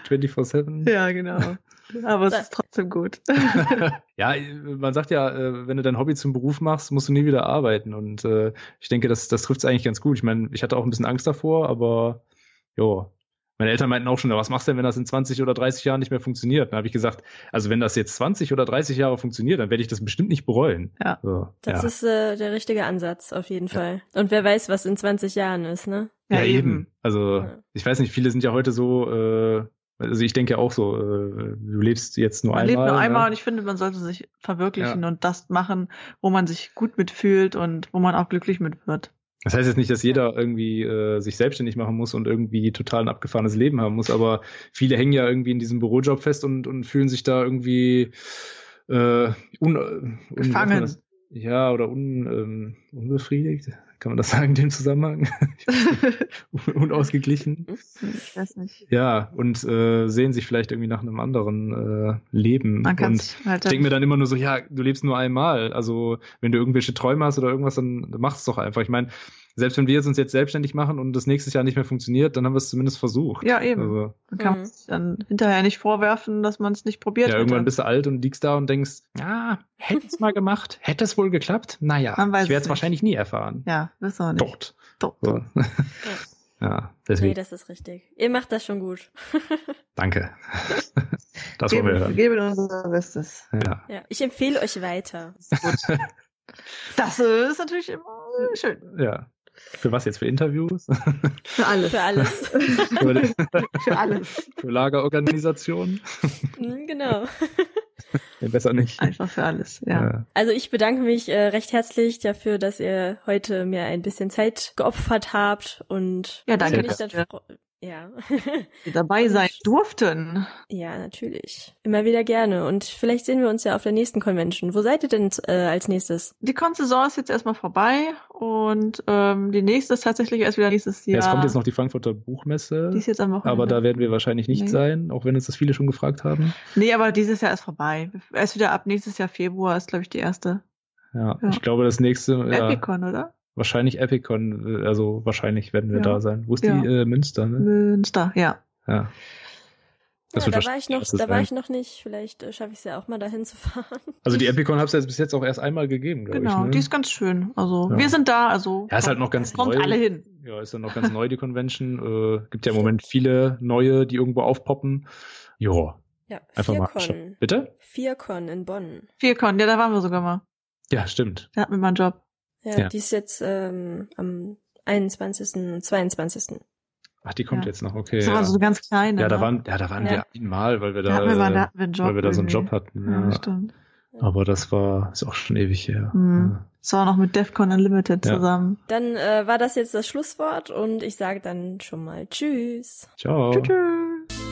24-7. Ja, genau. Aber es ist trotzdem gut. ja, man sagt ja, äh, wenn du dein Hobby zum Beruf machst, musst du nie wieder arbeiten. Und äh, ich denke, das, das trifft es eigentlich ganz gut. Ich meine, ich hatte auch ein bisschen Angst davor, aber ja, meine Eltern meinten auch schon, was machst du denn, wenn das in 20 oder 30 Jahren nicht mehr funktioniert? Dann habe ich gesagt, also wenn das jetzt 20 oder 30 Jahre funktioniert, dann werde ich das bestimmt nicht bereuen. Ja. So, das ja. ist äh, der richtige Ansatz, auf jeden Fall. Und wer weiß, was in 20 Jahren ist, ne? Ja, ja eben. Also, ja. ich weiß nicht, viele sind ja heute so, äh, Also ich denke auch so, äh, du lebst jetzt nur man einmal. Man lebt nur einmal ja. und ich finde, man sollte sich verwirklichen ja. und das machen, wo man sich gut mitfühlt und wo man auch glücklich mit wird. Das heißt jetzt nicht, dass jeder irgendwie äh, sich selbstständig machen muss und irgendwie total ein abgefahrenes Leben haben muss, aber viele hängen ja irgendwie in diesem Bürojob fest und, und fühlen sich da irgendwie äh, un, un, gefangen. Ja, oder un, ähm, unbefriedigt. Kann man das sagen in dem Zusammenhang? Unausgeglichen. Ich weiß nicht. Ja, und äh, sehen sich vielleicht irgendwie nach einem anderen äh, Leben. Man kann und halt denke mir dann immer nur so, ja, du lebst nur einmal. Also wenn du irgendwelche Träume hast oder irgendwas, dann, dann mach es doch einfach. Ich meine, selbst wenn wir uns jetzt selbstständig machen und das nächstes Jahr nicht mehr funktioniert, dann haben wir es zumindest versucht. Ja, eben. Also, dann kann mhm. man sich dann hinterher nicht vorwerfen, dass man es nicht probiert hat. Ja, irgendwann bist du alt und liegst da und denkst, ja, hätte es mal gemacht, hätte es wohl geklappt? Naja, ich werde es wahrscheinlich nie erfahren. Ja, wirst du auch nicht. Dort. Dort. So. Ja. ja, deswegen. Nee, das ist richtig. Ihr macht das schon gut. Danke. das wollen wir hören. Wir geben unser Bestes. Ja. ja. Ich empfehle euch weiter. Das ist natürlich immer schön. Ja. Für was jetzt? Für Interviews? Für alles. Für alles. Für alles. Für Lagerorganisationen? Mhm, genau. Ja, besser nicht. Einfach für alles, ja. ja. Also ich bedanke mich äh, recht herzlich dafür, dass ihr heute mir ein bisschen Zeit geopfert habt und ja, danke. Mich dann ja. Dabei sein durften. Ja, natürlich. Immer wieder gerne. Und vielleicht sehen wir uns ja auf der nächsten Convention. Wo seid ihr denn äh, als nächstes? Die Con-Saison ist jetzt erstmal vorbei und ähm, die nächste ist tatsächlich erst wieder nächstes Jahr. Ja, es kommt jetzt noch die Frankfurter Buchmesse. Die ist jetzt am Wochenende. Aber da werden wir wahrscheinlich nicht nee. sein, auch wenn uns das viele schon gefragt haben. Nee, aber dieses Jahr ist vorbei. Erst wieder ab nächstes Jahr Februar ist, glaube ich, die erste. Ja, ja, ich glaube, das nächste. Epicon, ja. oder? Wahrscheinlich Epicon, also wahrscheinlich werden wir ja. da sein. Wo ist ja. die äh, Münster? Ne? Münster, ja. Ja. Das ja, da war ich noch, da war ich noch nicht. Vielleicht äh, schaffe ich es ja auch mal dahin zu fahren. Also die Epicon hab's ja bis jetzt auch erst einmal gegeben, glaube genau, ich. Genau, ne? die ist ganz schön. Also ja. wir sind da, also ja, ist halt noch ganz kommt neu. alle hin. Ja, ist dann noch ganz neu die Convention. Äh, gibt ja im Moment viele neue, die irgendwo aufpoppen. Ja. Ja, einfach mal. Schauen. Bitte? Viercon in Bonn. Viercon, ja, da waren wir sogar mal. Ja, stimmt. Der hat mir mal einen Job. Ja, ja, die ist jetzt ähm, am 21. und 22. Ach, die kommt ja. jetzt noch, okay. Das war ja. so ganz kleine. Ja, da ne? waren, ja, da waren ja. wir einmal, weil wir da, wir waren, da wir weil wir da so einen Job hatten. Ja, stimmt. Aber das war, ist auch schon ewig her. Mhm. Das war noch mit Defcon Unlimited zusammen. Dann äh, war das jetzt das Schlusswort und ich sage dann schon mal Tschüss. Ciao. Tschüss.